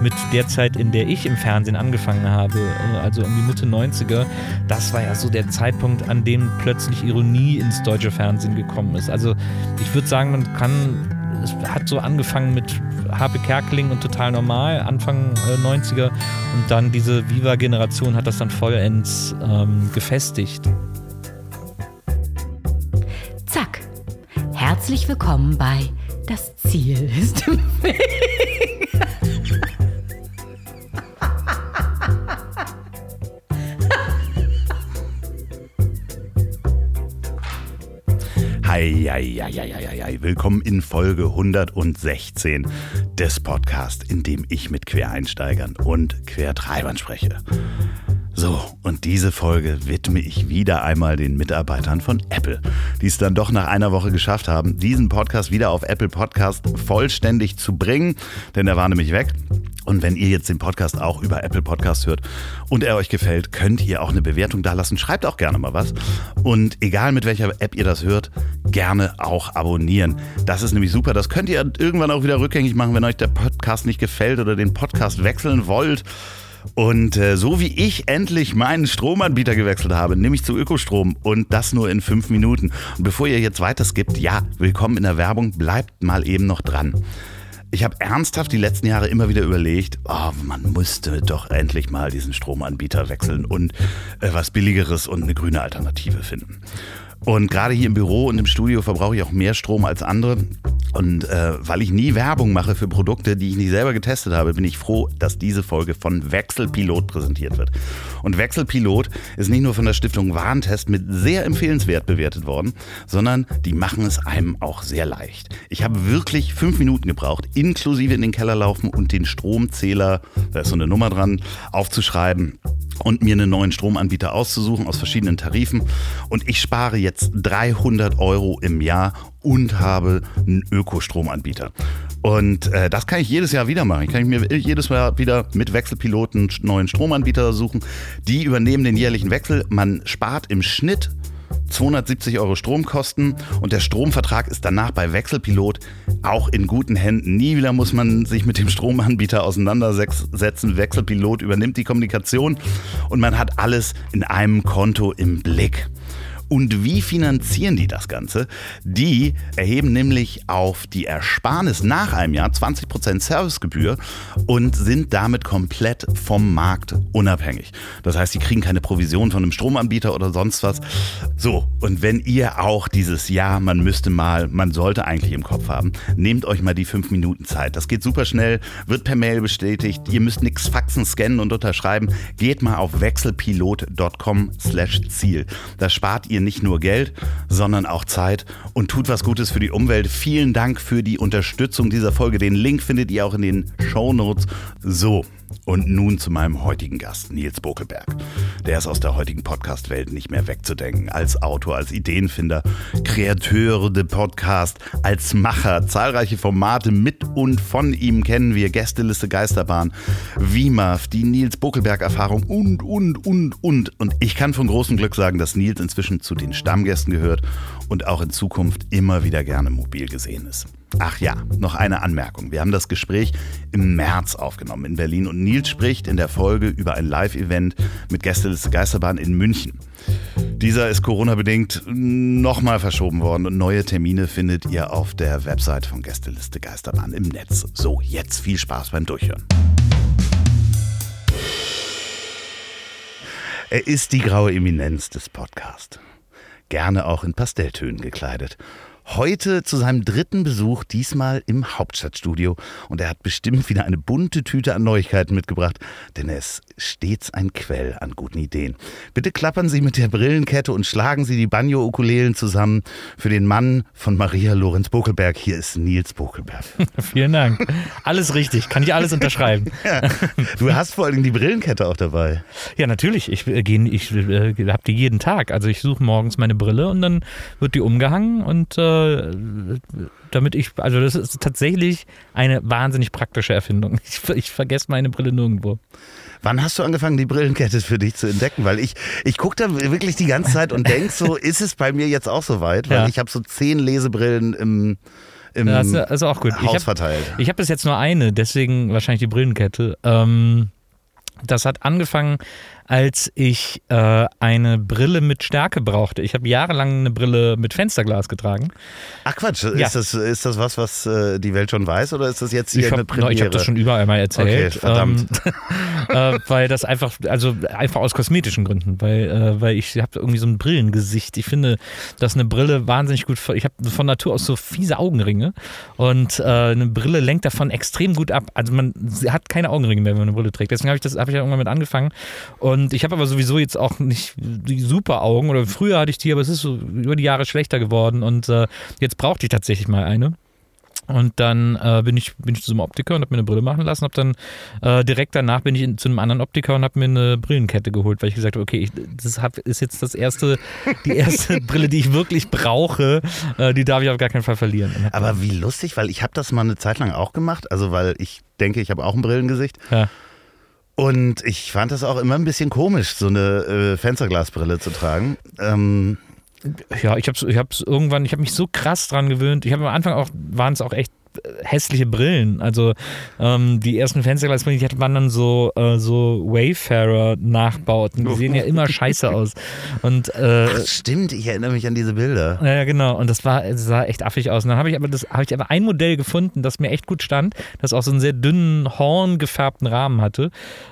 mit der Zeit, in der ich im Fernsehen angefangen habe, äh, also um die Mitte 90er, das war ja so der Zeitpunkt, an dem plötzlich Ironie ins deutsche Fernsehen gekommen ist. Also ich würde sagen, man kann es hat so angefangen mit Harpe Kerkeling und Total Normal, Anfang äh, 90er. Und dann diese Viva-Generation hat das dann vollends ähm, gefestigt. Zack. Herzlich willkommen bei Das Ziel ist im Weg. Eieieiei. Willkommen in Folge 116 des Podcasts, in dem ich mit Quereinsteigern und Quertreibern spreche. So, und diese Folge widme ich wieder einmal den Mitarbeitern von Apple, die es dann doch nach einer Woche geschafft haben, diesen Podcast wieder auf Apple Podcast vollständig zu bringen, denn er war nämlich weg. Und wenn ihr jetzt den Podcast auch über Apple Podcast hört und er euch gefällt, könnt ihr auch eine Bewertung da lassen. Schreibt auch gerne mal was. Und egal mit welcher App ihr das hört, gerne auch abonnieren. Das ist nämlich super. Das könnt ihr irgendwann auch wieder rückgängig machen, wenn euch der Podcast nicht gefällt oder den Podcast wechseln wollt. Und äh, so wie ich endlich meinen Stromanbieter gewechselt habe, nämlich zu Ökostrom und das nur in fünf Minuten. Und bevor ihr jetzt weiter skippt, ja, willkommen in der Werbung, bleibt mal eben noch dran. Ich habe ernsthaft die letzten Jahre immer wieder überlegt, oh, man müsste doch endlich mal diesen Stromanbieter wechseln und äh, was Billigeres und eine grüne Alternative finden. Und gerade hier im Büro und im Studio verbrauche ich auch mehr Strom als andere. Und äh, weil ich nie Werbung mache für Produkte, die ich nicht selber getestet habe, bin ich froh, dass diese Folge von Wechselpilot präsentiert wird. Und Wechselpilot ist nicht nur von der Stiftung Warentest mit sehr empfehlenswert bewertet worden, sondern die machen es einem auch sehr leicht. Ich habe wirklich fünf Minuten gebraucht, inklusive in den Keller laufen und den Stromzähler, da ist so eine Nummer dran, aufzuschreiben und mir einen neuen Stromanbieter auszusuchen aus verschiedenen Tarifen. Und ich spare jetzt 300 Euro im Jahr und habe einen Ökostromanbieter. Und äh, das kann ich jedes Jahr wieder machen. Ich kann mir jedes Jahr wieder mit Wechselpiloten einen neuen Stromanbieter suchen. Die übernehmen den jährlichen Wechsel. Man spart im Schnitt 270 Euro Stromkosten und der Stromvertrag ist danach bei Wechselpilot auch in guten Händen. Nie wieder muss man sich mit dem Stromanbieter auseinandersetzen. Wechselpilot übernimmt die Kommunikation und man hat alles in einem Konto im Blick. Und wie finanzieren die das Ganze? Die erheben nämlich auf die Ersparnis nach einem Jahr 20% Servicegebühr und sind damit komplett vom Markt unabhängig. Das heißt, sie kriegen keine Provision von einem Stromanbieter oder sonst was. So, und wenn ihr auch dieses Jahr, man müsste mal, man sollte eigentlich im Kopf haben, nehmt euch mal die fünf Minuten Zeit. Das geht super schnell, wird per Mail bestätigt. Ihr müsst nichts faxen, scannen und unterschreiben. Geht mal auf wechselpilot.com slash Ziel. Da spart ihr ihr nicht nur Geld, sondern auch Zeit und tut was Gutes für die Umwelt. Vielen Dank für die Unterstützung dieser Folge. Den Link findet ihr auch in den Show Notes. So, und nun zu meinem heutigen Gast, Nils Bokelberg. Der ist aus der heutigen Podcast-Welt nicht mehr wegzudenken. Als Autor, als Ideenfinder, Kreateur de Podcast, als Macher. Zahlreiche Formate mit und von ihm kennen wir. Gästeliste Geisterbahn, WIMAF, die Nils Bokelberg-Erfahrung und, und, und, und. Und ich kann von großem Glück sagen, dass Nils inzwischen zu den Stammgästen gehört und auch in Zukunft immer wieder gerne mobil gesehen ist. Ach ja, noch eine Anmerkung. Wir haben das Gespräch im März aufgenommen in Berlin und Nils spricht in der Folge über ein Live-Event mit Gästeliste Geisterbahn in München. Dieser ist Corona-bedingt nochmal verschoben worden und neue Termine findet ihr auf der Website von Gästeliste Geisterbahn im Netz. So, jetzt viel Spaß beim Durchhören. Er ist die graue Eminenz des Podcasts. Gerne auch in Pastelltönen gekleidet Heute zu seinem dritten Besuch, diesmal im Hauptstadtstudio. Und er hat bestimmt wieder eine bunte Tüte an Neuigkeiten mitgebracht, denn er ist stets ein Quell an guten Ideen. Bitte klappern Sie mit der Brillenkette und schlagen Sie die Banjo-Ukulelen zusammen für den Mann von Maria Lorenz Bokelberg. Hier ist Nils Bokelberg. Vielen Dank. Alles richtig, kann ich alles unterschreiben. ja. Du hast vor allem die Brillenkette auch dabei. Ja, natürlich. Ich, äh, ich äh, habe die jeden Tag. Also ich suche morgens meine Brille und dann wird die umgehangen und äh, damit ich, also das ist tatsächlich eine wahnsinnig praktische Erfindung. Ich, ich vergesse meine Brille nirgendwo. Wann hast du angefangen, die Brillenkette für dich zu entdecken? Weil ich, ich gucke da wirklich die ganze Zeit und denke so, ist es bei mir jetzt auch so weit? Weil ja. ich habe so zehn Lesebrillen im im Das ist also auch gut. Ich Haus hab- verteilt. Ich habe bis jetzt nur eine, deswegen wahrscheinlich die Brillenkette. Ähm, das hat angefangen, als ich äh, eine Brille mit Stärke brauchte. Ich habe jahrelang eine Brille mit Fensterglas getragen. Ach Quatsch, Ja. ist, das, ist das was, was äh, die Welt schon weiß oder ist das jetzt hier Ich eine habe Premiere? hab das schon überall mal erzählt. Okay, verdammt. Ähm, äh, weil das einfach, also einfach aus kosmetischen Gründen, weil, äh, weil ich habe irgendwie so ein Brillengesicht. Ich finde, dass eine Brille wahnsinnig gut, ich habe von Natur aus so fiese Augenringe und äh, eine Brille lenkt davon extrem gut ab. Also man hat keine Augenringe mehr, wenn man eine Brille trägt. Deswegen habe ich das, habe ich ja irgendwann mit angefangen. Und ich habe aber sowieso jetzt auch nicht die super Augen oder früher hatte ich die, aber es ist so über die Jahre schlechter geworden und äh, jetzt brauchte ich tatsächlich mal eine. Und dann äh, bin, ich, bin ich zu so einem Optiker und habe mir eine Brille machen lassen. Hab dann äh, direkt danach bin ich in, zu einem anderen Optiker und habe mir eine Brillenkette geholt, weil ich gesagt habe, okay, ich, das hab, ist jetzt das erste, die erste Brille, die ich wirklich brauche. Äh, die darf ich auf gar keinen Fall verlieren. Und Aber wie lustig, weil ich habe das mal eine Zeit lang auch gemacht, also weil ich denke, ich habe auch ein Brillengesicht Ja. Und ich fand das auch immer ein bisschen komisch, so eine äh, Fensterglasbrille zu tragen. Ähm, Ja, ich habe ich hab's irgendwann, ich habe mich so krass dran gewöhnt. Ich habe am Anfang auch, waren es auch echt hässliche Brillen. Also ähm, die ersten Fensterglasbrillen, die hatten waren dann so, äh, so Wayfarer-Nachbauten. Die sehen ja immer scheiße aus. Und äh, ach stimmt, ich erinnere mich an diese Bilder. Ja, ja, genau. Und das war, sah echt affig aus. Und dann habe ich aber das, habe ich aber ein Modell gefunden, das mir echt gut stand, das auch so einen sehr dünnen, horngefärbten Rahmen hatte.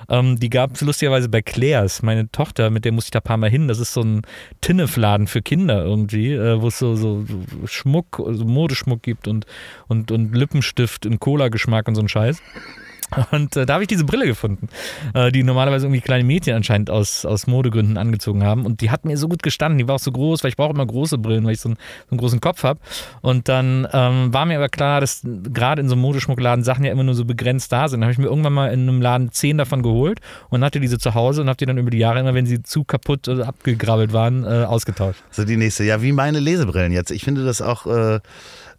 Ähm, die gab es lustigerweise bei Claire's. Meine Tochter, mit der musste ich da ein paar Mal hin. Das ist so ein Tinnefladen für Kinder irgendwie, äh, wo es so, so, so Schmuck, so Modeschmuck gibt und, und, und Lippenstift in Cola-Geschmack und so ein Scheiß. Und äh, da habe ich diese Brille gefunden, äh, die normalerweise irgendwie kleine Mädchen anscheinend aus, aus Modegründen angezogen haben. Und die hat mir so gut gestanden. Die war auch so groß, weil ich brauche immer große Brillen, weil ich so einen, so einen großen Kopf habe. Und dann ähm, war mir aber klar, dass gerade in so einem Modeschmuckladen Sachen ja immer nur so begrenzt da sind. Dann habe ich mir irgendwann mal in einem Laden zehn davon geholt und hatte diese zu Hause und habe die dann über die Jahre immer, wenn sie zu kaputt oder abgegrabbelt waren, äh, ausgetauscht. So die nächste. Ja, wie meine Lesebrillen jetzt. Ich finde das auch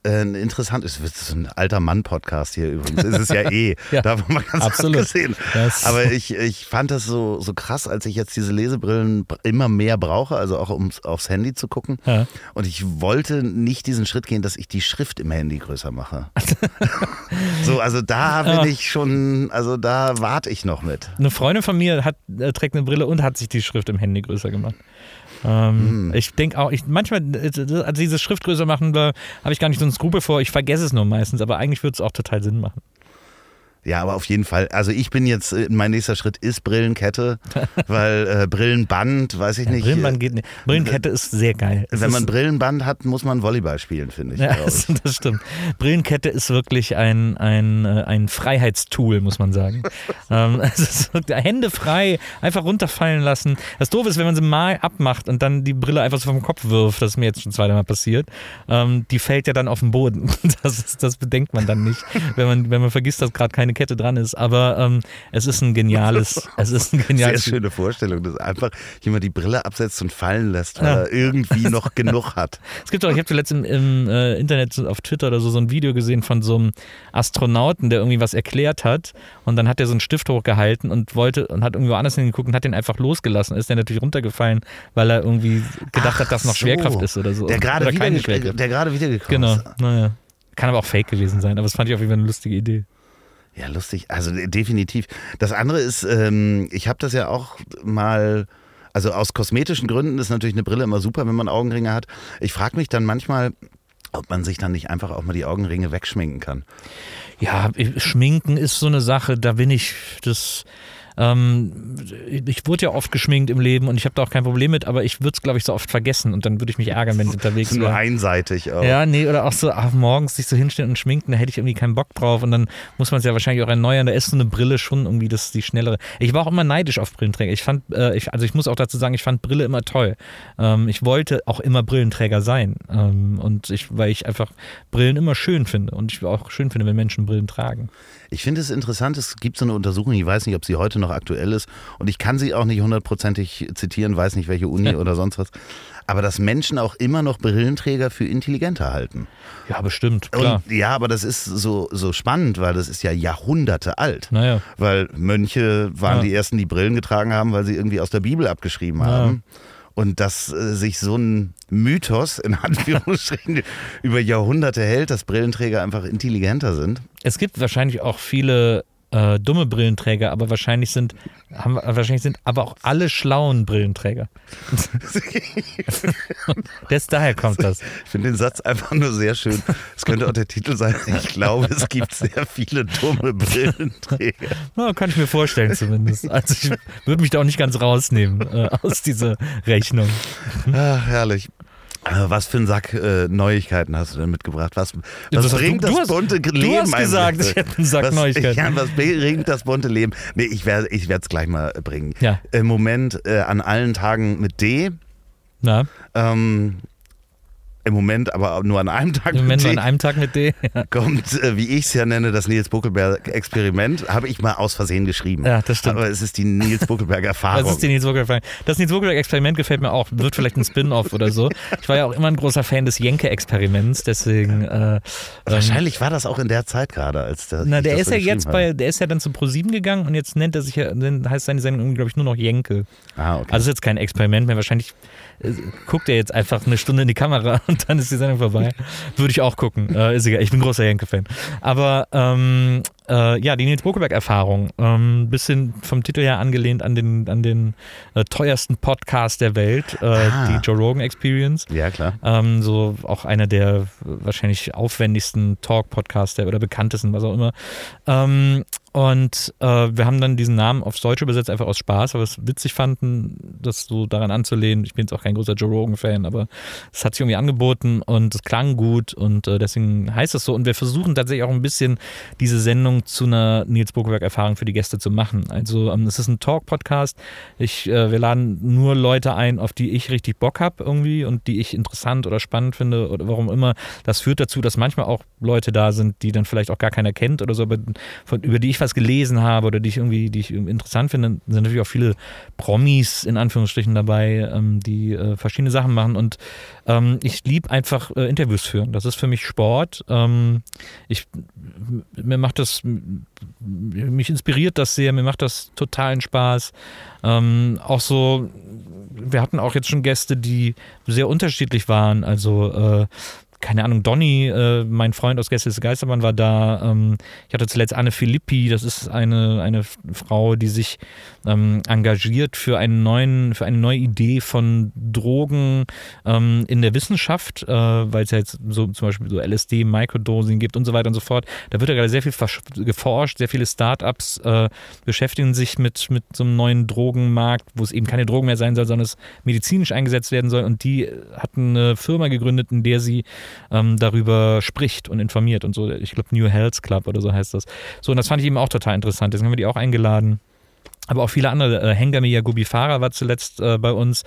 äh, interessant. Es ist so ein alter Mann-Podcast hier übrigens. Ist es ja eh. Ja, Davon mal ganz absolut. abgesehen. Das- Aber ich, ich fand das so, so krass, als ich jetzt diese Lesebrillen immer mehr brauche, also auch um aufs Handy zu gucken. Ja. Und ich wollte nicht diesen Schritt gehen, dass ich die Schrift im Handy größer mache. so, also da bin Ja. ich schon, also da warte ich noch mit. Eine Freundin von mir hat, äh, trägt eine Brille und hat sich die Schrift im Handy größer gemacht. Ähm, Ich denke auch, ich, manchmal, äh, also dieses Schrift größer machen, da habe ich gar nicht so einen Skrupel vor. Ich vergesse es nur meistens, aber eigentlich würde es auch total Sinn machen. Ja, aber auf jeden Fall. Also ich bin jetzt, äh, mein nächster Schritt ist Brillenkette, weil äh, Brillenband, weiß ich nicht. Brillenband geht nicht. Brillenkette ist sehr geil. Es Wenn man Brillenband hat, muss man Volleyball spielen, finde ich. ja, das, das stimmt. Brillenkette ist wirklich ein, ein, äh, ein Freiheitstool, muss man sagen. ähm, es ist Hände frei, einfach runterfallen lassen. Das Doofe ist, wenn man sie mal abmacht und dann die Brille einfach so vom Kopf wirft, das ist mir jetzt schon zweimal passiert, ähm, die fällt ja dann auf den Boden. Das, ist, das bedenkt man dann nicht, wenn man, wenn man vergisst, dass gerade keine Kette dran ist. Aber ähm, es ist ein geniales, es ist ein Sehr geniales schöne Vorstellung, dass einfach jemand die Brille absetzt und fallen lässt, weil er irgendwie noch genug hat. Es gibt auch, ich habe zuletzt im, im äh, Internet auf Twitter oder so so ein Video gesehen von so einem Astronauten, der irgendwie was erklärt hat und dann hat er so einen Stift hochgehalten und wollte und hat irgendwo anders hingeguckt und hat den einfach losgelassen. Ist der natürlich runtergefallen, weil er irgendwie gedacht hat, dass noch Ach so. Schwerkraft ist oder so. Der gerade keine wieder, Schwerkraft. der gerade wiedergekommen Genau, ist. naja. Kann aber auch fake gewesen sein, aber das fand ich auf jeden Fall eine lustige Idee. Ja, lustig. Also äh, definitiv. Das andere ist, ähm, ich habe das ja auch mal. Also aus kosmetischen Gründen ist natürlich eine Brille immer super, wenn man Augenringe hat. Ich frage mich dann manchmal, ob man sich dann nicht einfach auch mal die Augenringe wegschminken kann. Ja, ich- Schminken ist so eine Sache, da bin ich das. Ähm, ich wurde ja oft geschminkt im Leben und ich habe da auch kein Problem mit, aber ich würde es, glaube ich, so oft vergessen und dann würde ich mich ärgern, wenn ich unterwegs ist nur einseitig auch. Ja, nee, oder auch so ach, morgens sich so hinstellen und schminken, da hätte ich irgendwie keinen Bock drauf und dann muss man es ja wahrscheinlich auch erneuern. Da ist so eine Brille schon irgendwie das die schnellere. Ich war auch immer neidisch auf Brillenträger. Ich fand, äh, ich, also ich muss auch dazu sagen, ich fand Brille immer toll. Ähm, ich wollte auch immer Brillenträger sein ähm, und ich, weil ich einfach Brillen immer schön finde und ich auch schön finde, wenn Menschen Brillen tragen. Ich finde es interessant, es gibt so eine Untersuchung, ich weiß nicht, ob sie heute noch aktuell ist und ich kann sie auch nicht hundertprozentig zitieren, weiß nicht welche Uni oder sonst was, aber dass Menschen auch immer noch Brillenträger für intelligenter halten. Ja, bestimmt, klar. Und, ja, aber das ist so, so spannend, weil das ist ja Jahrhunderte alt. Naja. Weil Mönche waren Ja. die ersten, die Brillen getragen haben, weil sie irgendwie aus der Bibel abgeschrieben haben. Und dass äh, sich so ein Mythos in Anführungsstrichen über Jahrhunderte hält, dass Brillenträger einfach intelligenter sind. Es gibt wahrscheinlich auch viele äh, dumme Brillenträger, aber wahrscheinlich sind, haben, wahrscheinlich sind aber auch alle schlauen Brillenträger. das, daher kommt das. Ich finde den Satz einfach nur sehr schön. Es könnte auch der Titel sein. Ich glaube, es gibt sehr viele dumme Brillenträger. Ja, kann ich mir vorstellen zumindest. Also ich würde mich da auch nicht ganz rausnehmen äh, aus dieser Rechnung. Ach, herrlich. Äh, was für ein Sack äh, Neuigkeiten hast du denn mitgebracht? Was, was Das hast bringt du- du das hast- bunte du Leben? hast gesagt, ich hätte einen Sack was, Neuigkeiten. Ja, was bringt das bunte Leben? Nee, ich werde ich es gleich mal bringen. Ja. Im Moment äh, an allen Tagen mit D. Na, Ähm, Im Moment aber nur an einem Tag im Moment mit nur D. an einem Tag mit D. Ja, kommt, äh, wie ich es ja nenne, das Nils Buckelberg-Experiment. Habe ich mal aus Versehen geschrieben. Ja, das stimmt. Aber es ist die Nils Buckelberg-Erfahrung. Das ist die Nils Buckelberg. Das Nils Buckelberg-Experiment gefällt mir auch. Wird vielleicht ein Spin-off oder so. Ich war ja auch immer ein großer Fan des Jenke-Experiments, deswegen. Äh, ähm, Wahrscheinlich war das auch in der Zeit gerade, als der. Na, der ist ja jetzt habe. bei, der ist ja dann zu ProSieben gegangen und jetzt nennt er sich ja, dann heißt seine Sendung, glaube ich, nur noch Jenke. Ah, okay. Also ist jetzt kein Experiment mehr. Wahrscheinlich äh, guckt er jetzt einfach eine Stunde in die Kamera und dann ist die Sendung vorbei. Würde ich auch gucken. Äh, ist egal. Ich bin großer Jenke-Fan. Aber ähm, äh, ja, die Nils Bokelberg-Erfahrung. Ähm, bisschen vom Titel her angelehnt an den, an den äh, teuersten Podcast der Welt, äh, Ah. die Joe Rogan Experience. ja, klar. Ähm, so auch einer der wahrscheinlich aufwendigsten Talk-Podcasts der- oder bekanntesten, was auch immer. Ähm, und äh, wir haben dann diesen Namen aufs Deutsche übersetzt, einfach aus Spaß, weil wir es witzig fanden, das so daran anzulehnen. Ich bin jetzt auch kein großer Joe Rogan-Fan, aber es hat sich irgendwie angeboten und es klang gut und äh, deswegen heißt es so. Und wir versuchen tatsächlich auch ein bisschen diese Sendung zu einer Nils Bokelberg-Erfahrung für die Gäste zu machen. Also ähm, es ist ein Talk-Podcast. Ich, äh, wir laden nur Leute ein, auf die ich richtig Bock habe irgendwie und die ich interessant oder spannend finde oder warum immer. Das führt dazu, dass manchmal auch Leute da sind, die dann vielleicht auch gar keiner kennt oder so, aber von, über die ich was gelesen habe oder die ich irgendwie, die ich interessant finde, sind natürlich auch viele Promis in Anführungsstrichen dabei, ähm, die äh, verschiedene Sachen machen und ähm, ich liebe einfach äh, Interviews führen. Das ist für mich Sport. Ich, mir macht das, mich inspiriert das sehr, mir macht das totalen Spaß. Ähm, auch so, wir hatten auch jetzt schon Gäste, die sehr unterschiedlich waren. Also äh, keine Ahnung, Donny, äh, mein Freund aus Gäste des Geistermann war da. Ähm, ich hatte zuletzt Anne Filippi, das ist eine, eine Frau, die sich ähm, engagiert für einen neuen, für eine neue Idee von Drogen ähm, in der Wissenschaft, äh, weil es ja jetzt so zum Beispiel so LSD, Microdosing gibt und so weiter und so fort. Da wird ja gerade sehr viel geforscht, sehr viele Startups äh, beschäftigen sich mit, mit so einem neuen Drogenmarkt, wo es eben keine Drogen mehr sein soll, sondern es medizinisch eingesetzt werden soll. Und die hatten eine Firma gegründet, in der sie ähm, darüber spricht und informiert und so. Ich glaube, New Health Club oder so heißt das. So, und das fand ich eben auch total interessant. Deswegen haben wir die auch eingeladen. Aber auch viele andere. Äh, Hengame Yagubi Farah war zuletzt äh, bei uns.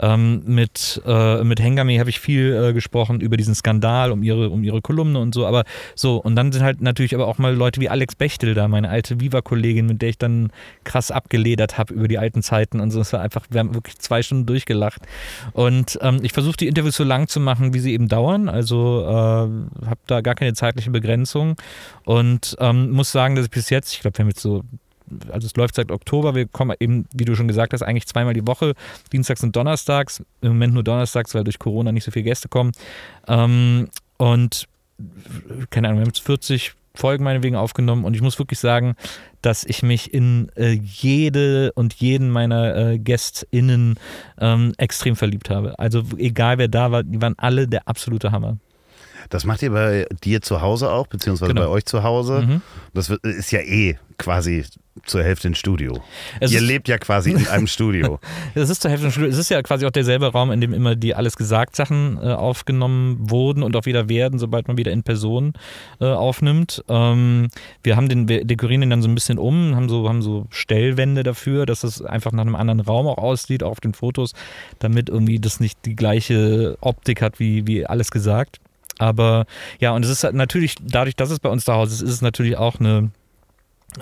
Ähm, mit, äh, mit Hengame habe ich viel äh, gesprochen über diesen Skandal, um ihre, um ihre Kolumne und so. Aber so, und dann sind halt natürlich aber auch mal Leute wie Alex Bechtel da, meine alte Viva-Kollegin, mit der ich dann krass abgeledert habe über die alten Zeiten und so. Es war einfach, wir haben wirklich zwei Stunden durchgelacht. Und ähm, ich versuche die Interviews so lang zu machen, wie sie eben dauern. Also äh, habe da gar keine zeitliche Begrenzung und ähm, muss sagen, dass ich bis jetzt, ich glaube, wir haben jetzt so also es läuft seit Oktober, wir kommen eben, wie du schon gesagt hast, eigentlich zweimal die Woche, Dienstags und Donnerstags, im Moment nur Donnerstags, weil durch Corona nicht so viele Gäste kommen. Ähm, und keine Ahnung, wir haben jetzt 40 Folgen meinetwegen aufgenommen und ich muss wirklich sagen, dass ich mich in äh, jede und jeden meiner äh, GästInnen ähm, extrem verliebt habe. Also egal wer da war, die waren alle der absolute Hammer. Das macht ihr bei dir zu Hause auch, beziehungsweise Genau. bei euch zu Hause. Mhm. Das ist ja eh quasi zur Hälfte ein Studio. Es ihr lebt ja quasi in einem Studio. Das ist zur Hälfte ein Studio. Es ist ja quasi auch derselbe Raum, in dem immer die alles gesagt Sachen äh, aufgenommen wurden und auch wieder werden, sobald man wieder in Person äh, aufnimmt. Ähm, wir haben den, wir dekorieren den dann so ein bisschen um, haben so, haben so Stellwände dafür, dass es einfach nach einem anderen Raum auch aussieht, auch auf den Fotos, damit irgendwie das nicht die gleiche Optik hat wie, wie alles gesagt. Aber ja, und es ist halt natürlich, dadurch, dass es bei uns zu Hause ist, ist es natürlich auch eine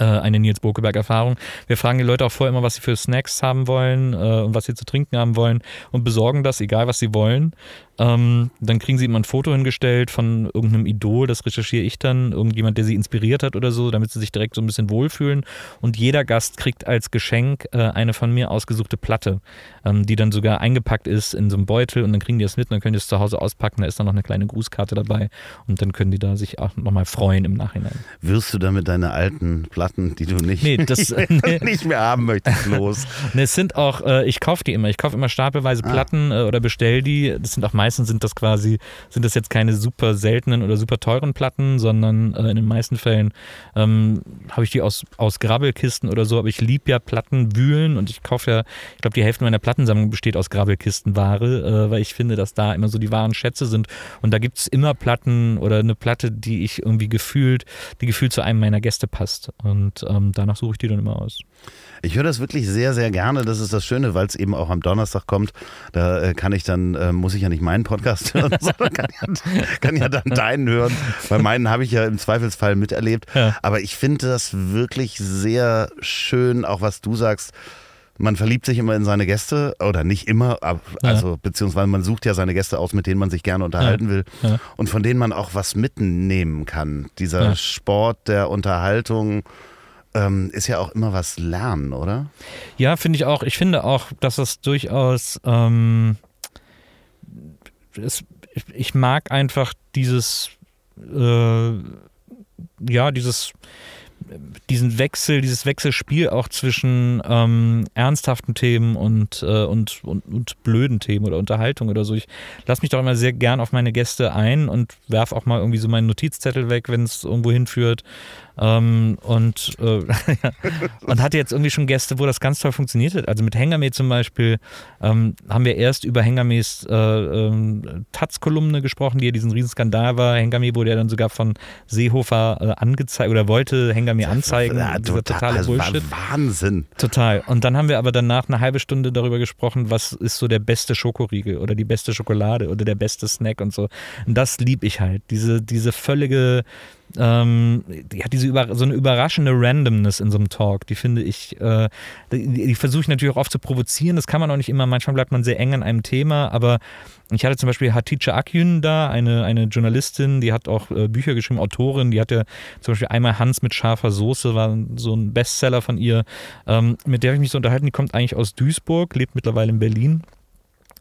eine Nils Bokeberg-Erfahrung. Wir fragen die Leute auch vorher immer, was sie für Snacks haben wollen äh, und was sie zu trinken haben wollen und besorgen das, egal was sie wollen. Ähm, dann kriegen sie immer ein Foto hingestellt von irgendeinem Idol, das recherchiere ich dann, irgendjemand, der sie inspiriert hat oder so, damit sie sich direkt so ein bisschen wohlfühlen. Und jeder Gast kriegt als Geschenk äh, eine von mir ausgesuchte Platte, ähm, die dann sogar eingepackt ist in so einem Beutel und dann kriegen die das mit und dann können die es zu Hause auspacken. Da ist dann noch eine kleine Grußkarte dabei und dann können die da sich auch nochmal freuen im Nachhinein. Wirst du damit deine alten Platten, die du nicht, Nee, das- nee. nicht mehr haben möchtest, los? Ne, es sind auch, äh, ich kaufe die immer. Ich kaufe immer stapelweise Ah. Platten äh, oder bestell die. Das sind auch meistens sind das quasi, sind das jetzt keine super seltenen oder super teuren Platten, sondern äh, in den meisten Fällen ähm, habe ich die aus, aus Grabbelkisten oder so. Aber ich liebe ja Platten wühlen und ich kaufe ja, ich glaube, die Hälfte meiner Plattensammlung besteht aus Grabbelkistenware, äh, weil ich finde, dass da immer so die wahren Schätze sind. Und da gibt es immer Platten oder eine Platte, die ich irgendwie gefühlt, die gefühlt zu einem meiner Gäste passt. Und ähm, danach suche ich die dann immer aus. Ich höre das wirklich sehr, sehr gerne. Das ist das Schöne, weil es eben auch am Donnerstag kommt. Da äh, kann ich dann, äh, muss ich ja nicht meinen Podcast hören, sondern kann ja, kann ja dann deinen hören. Bei meinen habe ich ja im Zweifelsfall miterlebt. Ja. Aber ich finde das wirklich sehr schön, auch was du sagst. Man verliebt sich immer in seine Gäste oder nicht immer, ab- Ja. also beziehungsweise man sucht ja seine Gäste aus, mit denen man sich gerne unterhalten will Ja. und von denen man auch was mitnehmen kann. Dieser Ja. Sport der Unterhaltung ähm, ist ja auch immer was lernen, oder? Ja, finde ich auch. Ich finde auch, dass es durchaus. Ähm, es, ich, ich mag einfach dieses. Äh, ja, dieses. Diesen Wechsel, dieses Wechselspiel auch zwischen ähm, ernsthaften Themen und, äh, und, und, und blöden Themen oder Unterhaltung oder so. Ich lasse mich doch immer sehr gern auf meine Gäste ein und werf auch mal irgendwie so meinen Notizzettel weg, wenn es irgendwo hinführt. Ähm, und, äh, und hatte jetzt irgendwie schon Gäste, wo das ganz toll funktioniert hat. Also mit Hengame zum Beispiel ähm, haben wir erst über Hengames äh, ähm, Taz-Kolumne gesprochen, die ja diesen Riesenskandal war. Hengame wurde ja dann sogar von Seehofer äh, angezeigt oder wollte Hengame anzeigen. Ja, Dieser totale also war Bullshit. Wahnsinn. Total. Und dann haben wir aber danach eine halbe Stunde darüber gesprochen, was ist so der beste Schokoriegel oder die beste Schokolade oder der beste Snack und so. Und das liebe ich halt. Diese, diese völlige, ähm, ja, diese über, so eine überraschende Randomness in so einem Talk, die finde ich, äh, die, die versuche ich natürlich auch oft zu provozieren. Das kann man auch nicht immer. Manchmal bleibt man sehr eng an einem Thema, aber ich hatte zum Beispiel Hatice Akyün da, eine, eine Journalistin, die hat auch äh, Bücher geschrieben, Autorin, die hatte zum Beispiel einmal Hans mit scharfer Soße, war so ein Bestseller von ihr, ähm, mit der habe ich mich so unterhalten, die kommt eigentlich aus Duisburg, lebt mittlerweile in Berlin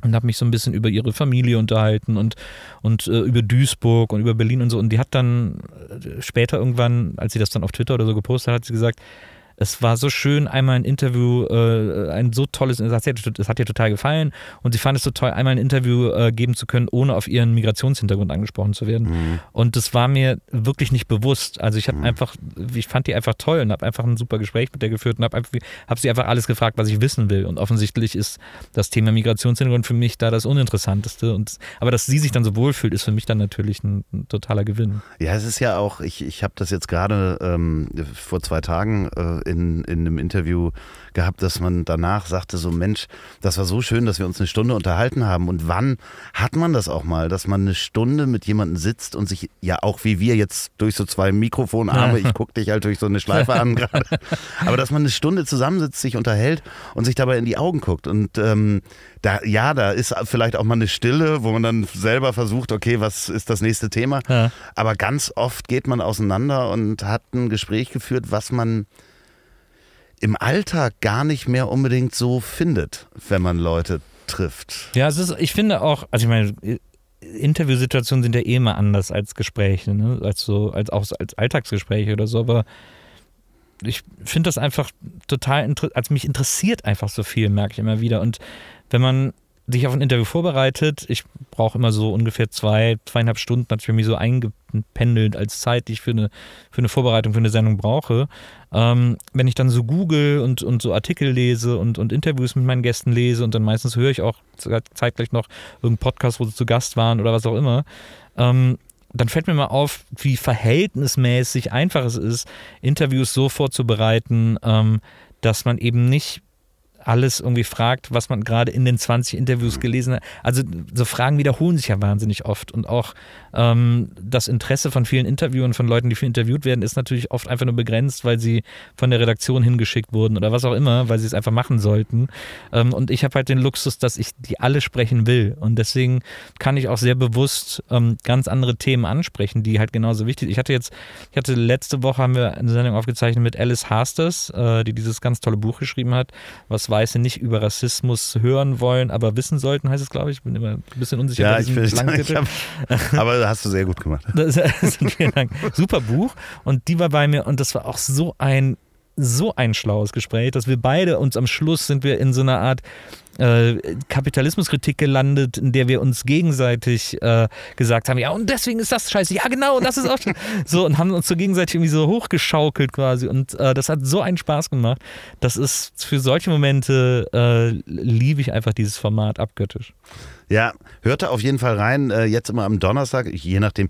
und habe mich so ein bisschen über ihre Familie unterhalten und, und äh, über Duisburg und über Berlin und so. Und die hat dann äh, später irgendwann, als sie das dann auf Twitter oder so gepostet hat, hat sie gesagt, es war so schön, einmal ein Interview, äh, ein so tolles, es hat, ihr, es hat ihr total gefallen und sie fand es so toll, einmal ein Interview äh, geben zu können, ohne auf ihren Migrationshintergrund angesprochen zu werden. Und das war mir wirklich nicht bewusst. Also ich habe einfach, ich fand die einfach toll und habe einfach ein super Gespräch mit der geführt und habe hab sie einfach alles gefragt, was ich wissen will. Und offensichtlich ist das Thema Migrationshintergrund für mich da das Uninteressanteste. Und, aber dass sie sich dann so wohlfühlt, ist für mich dann natürlich ein, ein totaler Gewinn. Ja, es ist ja auch, ich, ich habe das jetzt gerade ähm, vor zwei Tagen äh, in, in einem Interview gehabt, dass man danach sagte, so Mensch, das war so schön, dass wir uns eine Stunde unterhalten haben. Und wann hat man das auch mal, dass man eine Stunde mit jemandem sitzt und sich ja auch wie wir jetzt durch so zwei Mikrofonarme, ich gucke dich halt durch so eine Schleife an gerade, aber dass man eine Stunde zusammensitzt, sich unterhält und sich dabei in die Augen guckt. Und ähm, da, ja, da ist vielleicht auch mal eine Stille, wo man dann selber versucht, okay, was ist das nächste Thema? Ja. Aber ganz oft geht man auseinander und hat ein Gespräch geführt, was man im Alltag gar nicht mehr unbedingt so findet, wenn man Leute trifft. Ja, es ist, ich finde auch, also ich meine, Interviewsituationen sind ja eh immer anders als Gespräche, ne? als so, als auch als Alltagsgespräche oder so, aber ich finde das einfach total, also mich interessiert einfach so viel, merke ich immer wieder. Und wenn man sich auf ein Interview vorbereitet, ich brauche immer so ungefähr zwei, zweieinhalb Stunden, hat für mich so eingependelt als Zeit, die ich für eine, für eine Vorbereitung, für eine Sendung brauche. Ähm, wenn ich dann so google und, und so Artikel lese und, und Interviews mit meinen Gästen lese und dann meistens höre ich auch zeitgleich noch irgendeinen Podcast, wo sie zu Gast waren oder was auch immer, ähm, dann fällt mir mal auf, wie verhältnismäßig einfach es ist, Interviews so vorzubereiten, ähm, dass man eben nicht alles irgendwie fragt, was man gerade in den 20 Interviews gelesen hat. Also so Fragen wiederholen sich ja wahnsinnig oft und auch ähm, das Interesse von vielen Interviewern, von Leuten, die viel interviewt werden, ist natürlich oft einfach nur begrenzt, weil sie von der Redaktion hingeschickt wurden oder was auch immer, weil sie es einfach machen sollten. Ähm, und ich habe halt den Luxus, dass ich die alle sprechen will und deswegen kann ich auch sehr bewusst ähm, ganz andere Themen ansprechen, die halt genauso wichtig sind. Ich hatte jetzt, ich hatte letzte Woche haben wir eine Sendung aufgezeichnet mit Alice Hasters, äh, die dieses ganz tolle Buch geschrieben hat, was Weiße nicht über Rassismus hören wollen, aber wissen sollten, heißt es, glaube ich. Ich bin immer ein bisschen unsicher ja, ich will, ich hab, Aber hast du sehr gut gemacht. Das, das, vielen Dank. Super Buch. Und die war bei mir und das war auch so ein so ein schlaues Gespräch, dass wir beide uns am Schluss sind wir in so einer Art äh, Kapitalismuskritik gelandet, in der wir uns gegenseitig äh, gesagt haben, ja und deswegen ist das scheiße, ja genau, das ist auch schon. so und haben uns so gegenseitig irgendwie so hochgeschaukelt quasi und äh, das hat so einen Spaß gemacht. Das ist für solche Momente äh, liebe ich einfach dieses Format abgöttisch. Ja, hörte auf jeden Fall rein. Äh, jetzt immer am Donnerstag, je nachdem.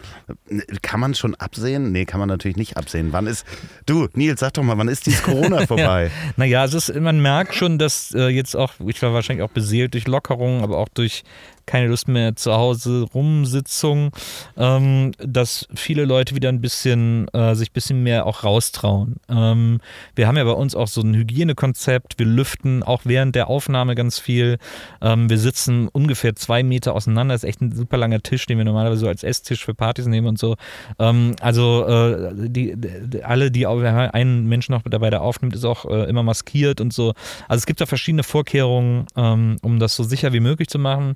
Kann man schon absehen? Nee, kann man natürlich nicht absehen. Wann ist. Du, Nils, sag doch mal, wann ist dieses Corona vorbei? ja. Naja, es ist, man merkt schon, dass äh, jetzt auch, ich war wahrscheinlich auch beseelt durch Lockerungen, aber auch durch keine Lust mehr zu Hause Rumsitzung, ähm, dass viele Leute wieder ein bisschen äh, sich ein bisschen mehr auch raustrauen. Ähm, wir haben ja bei uns auch so ein Hygienekonzept, wir lüften auch während der Aufnahme ganz viel. Ähm, wir sitzen ungefähr zwei Meter auseinander, das ist echt ein super langer Tisch, den wir normalerweise so als Esstisch für Partys nehmen und so. Ähm, also äh, die, die, alle, die einen Menschen noch dabei, der aufnimmt, ist auch äh, immer maskiert und so. Also es gibt da verschiedene Vorkehrungen, ähm, um das so sicher wie möglich zu machen.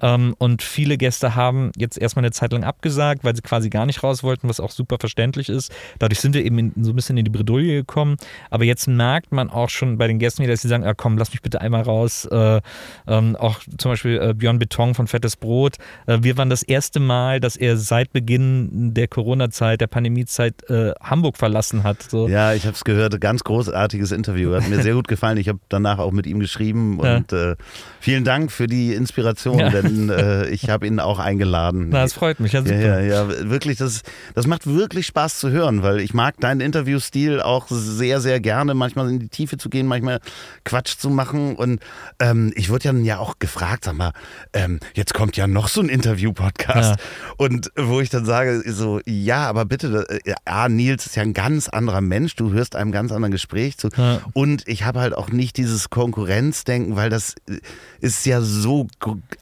Ähm, und viele Gäste haben jetzt erstmal eine Zeit lang abgesagt, weil sie quasi gar nicht raus wollten, was auch super verständlich ist. Dadurch sind wir eben in, so ein bisschen in die Bredouille gekommen. Aber jetzt merkt man auch schon bei den Gästen wieder, dass sie sagen, ah, komm, lass mich bitte einmal raus. Äh, ähm, auch zum Beispiel äh, Björn Beton von Fettes Brot. Äh, wir waren das erste Mal, dass er seit Beginn der Corona-Zeit, der Pandemiezeit äh, Hamburg verlassen hat. So. Ja, ich habe es gehört. Ganz großartiges Interview. Hat mir sehr gut gefallen. Ich habe danach auch mit ihm geschrieben und ja. Äh, vielen Dank für die Inspiration, ja. denn ihn, äh, ich habe ihn auch eingeladen. Na, das freut mich. Ja, super. ja, ja, ja, wirklich, das, das macht wirklich Spaß zu hören, weil ich mag deinen Interviewstil auch sehr, sehr gerne, manchmal in die Tiefe zu gehen, manchmal Quatsch zu machen. Und ähm, ich wurde ja, auch gefragt, sag mal, ähm, jetzt kommt ja noch so ein Interview-Podcast. Ja. Und wo ich dann sage, so, ja, aber bitte, äh, Nils ist ja ein ganz anderer Mensch, du hörst einem ganz anderen Gespräch zu. Ja. Und ich habe halt auch nicht dieses Konkurrenzdenken, weil das äh, ist ja so,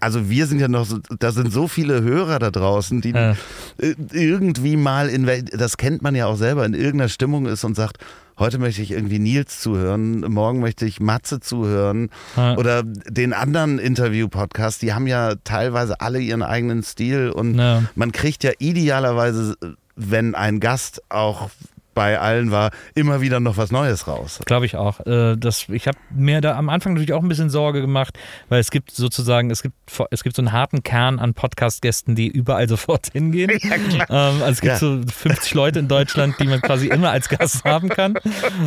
also wir sind ja noch so, da sind so viele Hörer da draußen, die ja. irgendwie mal in, das kennt man ja auch selber, in irgendeiner Stimmung ist und sagt, heute möchte ich irgendwie Nils zuhören, morgen möchte ich Matze zuhören ja. oder den anderen Interview-Podcasts, die haben ja teilweise alle ihren eigenen Stil und ja. man kriegt ja idealerweise, wenn ein Gast auch bei allen war, immer wieder noch was Neues raus. Glaube ich auch. Äh, das, ich habe mir da am Anfang natürlich auch ein bisschen Sorge gemacht, weil es gibt sozusagen, es gibt, es gibt so einen harten Kern an Podcast-Gästen, die überall sofort hingehen. Ja, ähm, also es gibt ja. so 50 Leute in Deutschland, die man quasi immer als Gast haben kann.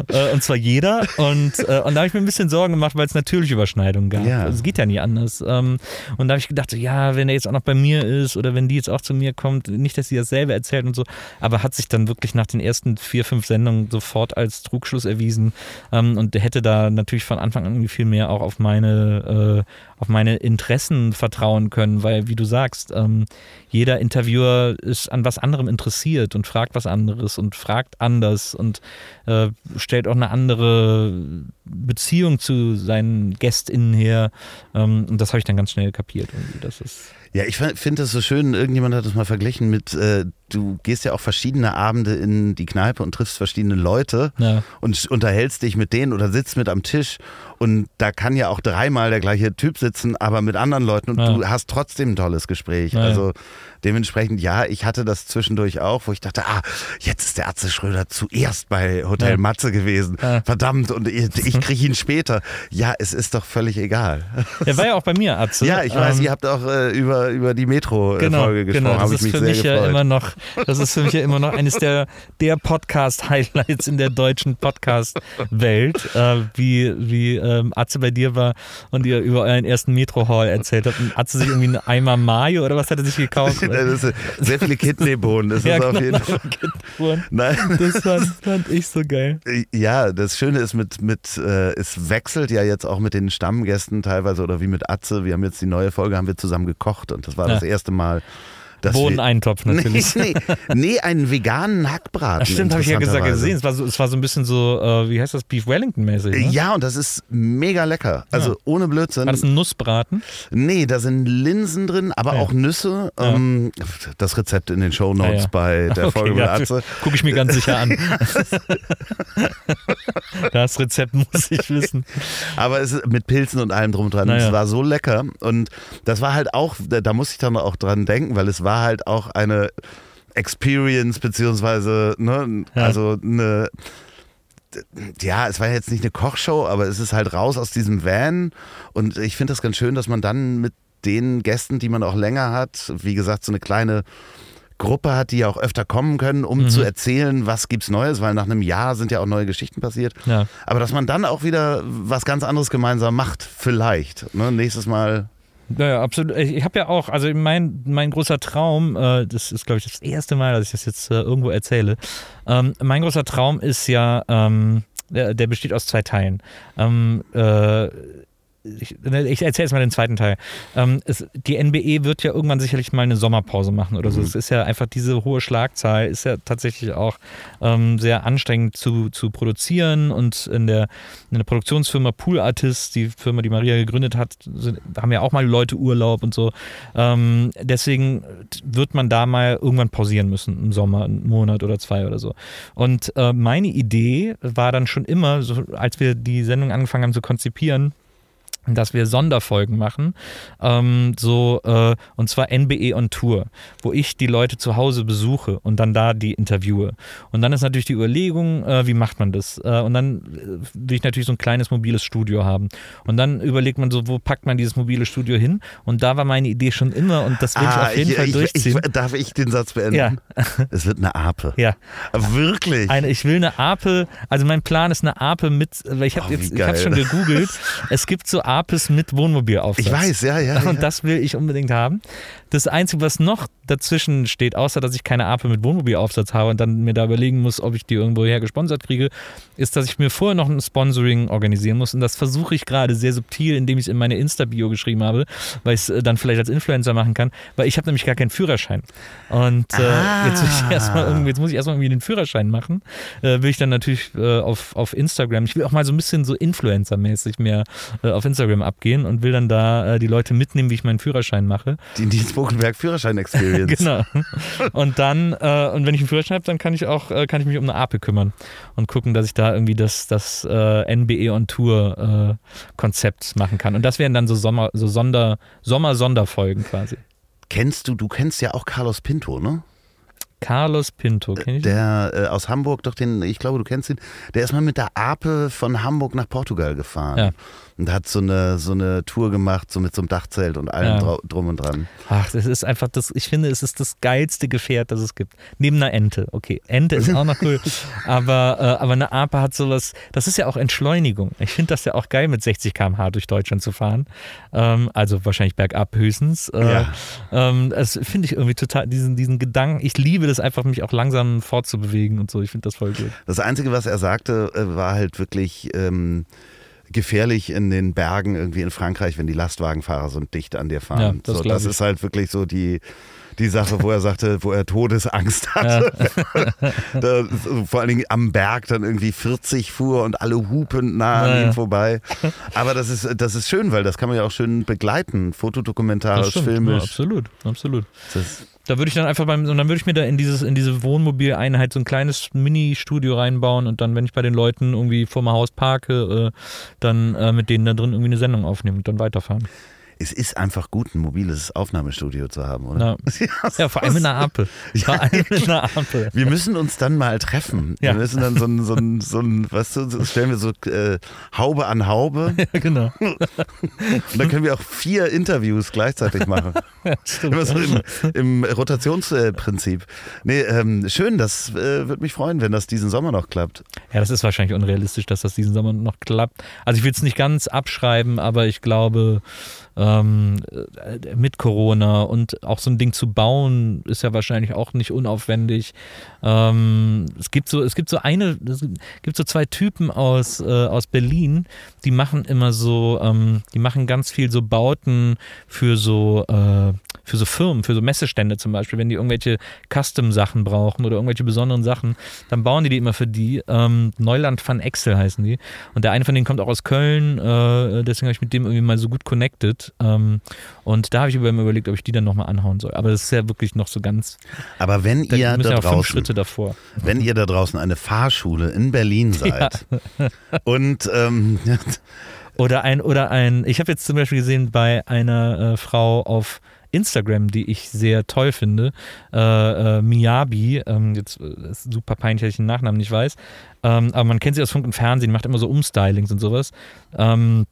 Äh, und zwar jeder. Und, äh, und da habe ich mir ein bisschen Sorgen gemacht, weil es natürlich Überschneidungen gab. Ja. Also es geht ja nie anders. Ähm, und da habe ich gedacht, ja, wenn er jetzt auch noch bei mir ist oder wenn die jetzt auch zu mir kommt, nicht, dass sie dasselbe erzählt und so. Aber hat sich dann wirklich nach den ersten vier vier, fünf Sendungen sofort als Trugschluss erwiesen ähm, und hätte da natürlich von Anfang an viel mehr auch auf meine, äh, auf meine Interessen vertrauen können, weil, wie du sagst, ähm, jeder Interviewer ist an was anderem interessiert und fragt was anderes und fragt anders und äh, stellt auch eine andere Beziehung zu seinen GästInnen her. Ähm, und das habe ich dann ganz schnell kapiert. Das ist ja, ich finde das so schön. Irgendjemand hat das mal verglichen mit, äh, du gehst ja auch verschiedene Abende in die Kneipe und triffst verschiedene Leute ja. und unterhältst dich mit denen oder sitzt mit am Tisch. Und da kann ja auch dreimal der gleiche Typ sitzen, aber mit anderen Leuten und ja. du hast trotzdem ein tolles Gespräch. Ja. Also dementsprechend, ja, ich hatte das zwischendurch auch, wo ich dachte, ah, jetzt ist der Atze Schröder zuerst bei Hotel Matze gewesen. Verdammt, und ich, ich kriege ihn später. Ja, es ist doch völlig egal. Er war ja auch bei mir, Atze. Ja, ich weiß, ähm, ihr habt auch äh, über, über die Metro-Folge genau, gesprochen. Genau, das ist für mich ja immer noch das ist für mich ja immer noch eines der, der Podcast-Highlights in der deutschen Podcast-Welt, äh, wie, wie ähm, Atze bei dir war und ihr über euren ersten Metro-Hall erzählt habt. Und Atze sich irgendwie einen Eimer Mayo oder was hat er sich gekauft? sehr viele Kidneybohnen. Das ja, ist auf jeden Fall. Nein. Das fand, fand, ich so geil. Ja, das Schöne ist mit, mit äh, es wechselt ja jetzt auch mit den Stammgästen teilweise oder wie mit Atze. Wir haben jetzt die neue Folge, haben wir zusammen gekocht und das war Ja. das erste Mal. Bohneneintopf natürlich. Nee, nee, nee, einen veganen Hackbraten. Ach, stimmt, habe ich ja gesagt gesehen. Es war so, es war so ein bisschen so, äh, wie heißt das, Beef Wellington-mäßig. Ne? Ja, und das ist mega lecker. Also Ja. ohne Blödsinn. War das ein Nussbraten? Nee, da sind Linsen drin, aber Ja. auch Nüsse. Ja. Ähm, das Rezept in den Show Notes Ah, bei der Folge mit Atze. Gucke ich mir ganz sicher an. das Rezept muss ich wissen. Aber es ist mit Pilzen und allem drum und dran. Es war so lecker. Und das war halt auch, da, da muss ich dann auch dran denken, weil es war halt auch eine Experience, beziehungsweise, ne, Ja. also eine. Ja, es war jetzt nicht eine Kochshow, aber es ist halt raus aus diesem Van. Und ich finde das ganz schön, dass man dann mit den Gästen, die man auch länger hat, wie gesagt, so eine kleine Gruppe hat, die ja auch öfter kommen können, um Mhm. zu erzählen, was gibt's Neues, weil nach einem Jahr sind ja auch neue Geschichten passiert. Ja. Aber dass man dann auch wieder was ganz anderes gemeinsam macht, vielleicht. Ne? Nächstes Mal. Ja, ja, absolut. Ich, ich habe ja auch, also mein, mein großer Traum, äh, das ist, glaube ich, das erste Mal, dass ich das jetzt äh, irgendwo erzähle. Ähm, mein großer Traum ist ja, ähm, der, der besteht aus zwei Teilen. Ähm, äh, ich, ich erzähle jetzt mal den zweiten Teil. Ähm, es, die NBE wird ja irgendwann sicherlich mal eine Sommerpause machen oder so. Mhm. Es ist ja einfach diese hohe Schlagzahl, ist ja tatsächlich auch ähm, sehr anstrengend zu, zu produzieren und in der, in der Produktionsfirma Pool Artists, die Firma, die Maria gegründet hat, sind, haben ja auch mal Leute Urlaub und so. Ähm, deswegen wird man da mal irgendwann pausieren müssen, im Sommer, einen Monat oder zwei oder so. Und äh, meine Idee war dann schon immer, so, als wir die Sendung angefangen haben zu konzipieren, dass wir Sonderfolgen machen, ähm, so äh, und zwar NBE on Tour, wo ich die Leute zu Hause besuche und dann da die interviewe. Und dann ist natürlich die Überlegung, äh, wie macht man das? Äh, und dann äh, will ich natürlich so ein kleines mobiles Studio haben. Und dann überlegt man so, wo packt man dieses mobile Studio hin? Und da war meine Idee schon immer und das will ich auf jeden Ah, ich, Fall ich, durchziehen. Ich, darf ich den Satz beenden? Ja. Es wird eine Ape. ja, Wirklich? eine, ich will eine Ape, also mein Plan ist eine Ape mit, weil ich habe Oh, jetzt, ich habe schon gegoogelt, es gibt so Apes mit Wohnmobilaufsatz. ich weiß, ja, ja. Und ja. das will ich unbedingt haben. Das Einzige, was noch dazwischen steht, außer dass ich keine Ape mit Wohnmobilaufsatz habe und dann mir da überlegen muss, ob ich die irgendwo her gesponsert kriege, ist, dass ich mir vorher noch ein Sponsoring organisieren muss. Und das versuche ich gerade sehr subtil, indem ich es in meine Insta-Bio geschrieben habe, weil ich es äh, dann vielleicht als Influencer machen kann, weil ich habe nämlich gar keinen Führerschein. Und äh, Ah. jetzt, irgendwie, jetzt muss ich erstmal irgendwie den Führerschein machen. Äh, will ich dann natürlich äh, auf, auf Instagram, ich will auch mal so ein bisschen so Influencer-mäßig mehr äh, auf Instagram abgehen und will dann da äh, die Leute mitnehmen, wie ich meinen Führerschein mache. Die Nils Bogenberg Führerschein Experience. Genau. Und dann, äh, und wenn ich einen Führerschein habe, dann kann ich auch, äh, kann ich mich um eine Ape kümmern und gucken, dass ich da irgendwie das, das äh, NBE on Tour äh, Konzept machen kann. Und das wären dann so Sommer, so Sonder, Sommer-Sonderfolgen quasi. Kennst du, du kennst ja auch Carlos Pinto, ne? Carlos Pinto, kenn ich? Der äh, aus Hamburg, doch den, ich glaube, du kennst ihn. Der ist mal mit der Ape von Hamburg nach Portugal gefahren. Ja. Und hat so eine, so eine Tour gemacht, so mit so einem Dachzelt und allem Ja. drum und dran. Ach, das ist einfach das, ich finde, es ist das geilste Gefährt, das es gibt. Neben einer Ente. Okay, Ente ist auch noch cool. aber, äh, aber eine Ape hat sowas, das ist ja auch Entschleunigung. Ich finde das ja auch geil, mit 60 km/h durch Deutschland zu fahren. Ähm, also wahrscheinlich bergab höchstens. Äh, Ja. ähm, das finde ich irgendwie total, diesen, diesen Gedanken, ich liebe das einfach, mich auch langsam fortzubewegen und so. Ich finde das voll gut. Das Einzige, was er sagte, äh, war halt wirklich ähm, gefährlich in den Bergen irgendwie in Frankreich, wenn die Lastwagenfahrer so dicht an dir fahren. Ja, das so, das ist halt wirklich so die, die Sache, wo er sagte, wo er Todesangst hatte. da, so vor allen Dingen am Berg dann irgendwie 40 fuhr und alle hupend nah an Naja. ihm vorbei. Aber das ist, das ist schön, weil das kann man ja auch schön begleiten, fotodokumentarisch, stimmt. Ja, filmisch. absolut, absolut. Das, Da würde ich dann einfach beim, und dann würde ich mir da in dieses, in diese Wohnmobileinheit so ein kleines Mini-Studio reinbauen und dann, wenn ich bei den Leuten irgendwie vor meinem Haus parke, äh, dann äh, mit denen da drin irgendwie eine Sendung aufnehmen und dann weiterfahren. Es ist einfach gut, ein mobiles Aufnahmestudio zu haben, oder? Ja, ja vor allem in einer Ape. Vor allem in einer Ape. Wir müssen uns dann mal treffen. Ja. Wir müssen dann so ein, so ein, so ein weißt du, stellen wir so äh, Haube an Haube Ja, genau. und dann können wir auch vier Interviews gleichzeitig machen. Ja. Immer so im, im Rotationsprinzip. Nee, ähm, schön, das äh, würde mich freuen, wenn das diesen Sommer noch klappt. Ja, das ist wahrscheinlich unrealistisch, dass das diesen Sommer noch klappt. Also ich will es nicht ganz abschreiben, aber ich glaube, ähm, äh, mit Corona und auch so ein Ding zu bauen ist ja wahrscheinlich auch nicht unaufwendig. Ähm, es gibt so, es gibt so eine, es gibt so zwei Typen aus, äh, aus Berlin, die machen immer so, ähm, die machen ganz viel so Bauten für so äh, für so Firmen, für so Messestände zum Beispiel, wenn die irgendwelche Custom-Sachen brauchen oder irgendwelche besonderen Sachen, dann bauen die die immer für die. Ähm, Neuland van Excel heißen die. Und der eine von denen kommt auch aus Köln, äh, deswegen habe ich mit dem irgendwie mal so gut connected. Ähm, und da habe ich mir überlegt, ob ich die dann nochmal anhauen soll. Aber das ist ja wirklich noch so ganz. Aber wenn da ihr da ja fünf draußen, Schritte davor. wenn ihr da draußen eine Fahrschule in Berlin seid und ähm, Oder ein, oder ein, ich habe jetzt zum Beispiel gesehen bei einer äh, Frau auf Instagram, die ich sehr toll finde, äh, äh, Miyabi, ähm, jetzt äh, ist super peinlich, dass ich den Nachnamen nicht weiß, ähm, aber man kennt sie aus Funk und Fernsehen, macht immer so Umstylings und sowas. Ähm,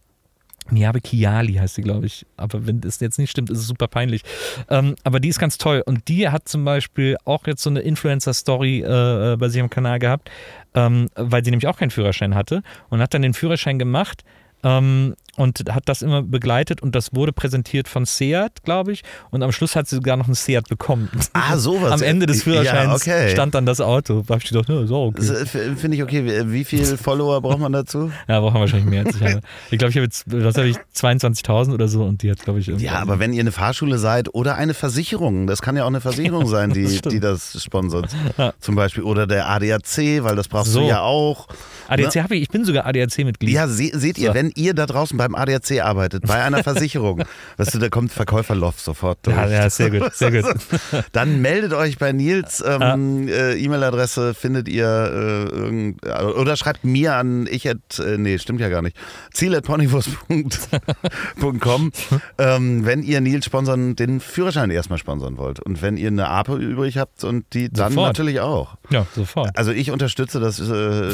Miyabi Kiali heißt sie, glaube ich. Aber wenn das jetzt nicht stimmt, ist es super peinlich. Ähm, aber die ist ganz toll. Und die hat zum Beispiel auch jetzt so eine Influencer-Story äh, bei sich am Kanal gehabt, ähm, weil sie nämlich auch keinen Führerschein hatte und hat dann den Führerschein gemacht ähm, und hat das immer begleitet und das wurde präsentiert von Seat, glaube ich. Und am Schluss hat sie sogar noch einen Seat bekommen. Ah, sowas. Am Ende des Führerscheins Ja, okay. stand dann das Auto. Da habe ich gedacht, ja, so okay. Finde ich okay. Wie, viele Follower braucht man dazu? Ja, brauchen wir wahrscheinlich mehr als ich habe. Ich glaube, ich habe jetzt, was habe ich, 22.000 oder so und die hat, glaube ich. Ja, aber wenn ihr eine Fahrschule seid oder eine Versicherung, das kann ja auch eine Versicherung sein, die das die das sponsert. Ja. Zum Beispiel. Oder der ADAC, weil das brauchst So. du ja auch. ADAC habe ich, ich bin sogar ADAC-Mitglied. Ja, se seht ihr, So. wenn ihr da draußen beim ADAC arbeitet, bei einerVersicherung, weißt du, da kommt Verkäuferloft sofort durch. ja, ja, sehr gut, sehr gut. Dann meldet euch bei Nils. Ähm, äh, E-Mail-Adresse findet ihr äh, irgend, oder schreibt mir an ich at, äh, nee, stimmt ja gar nicht. Ziel at ponywurst.com, ähm, wenn ihr Nils sponsern, den Führerschein erstmal sponsern wollt. Und wenn ihr eine Ape übrig habt und die dann Sofort. natürlich auch. Ja, sofort. Also ich unterstütze das äh,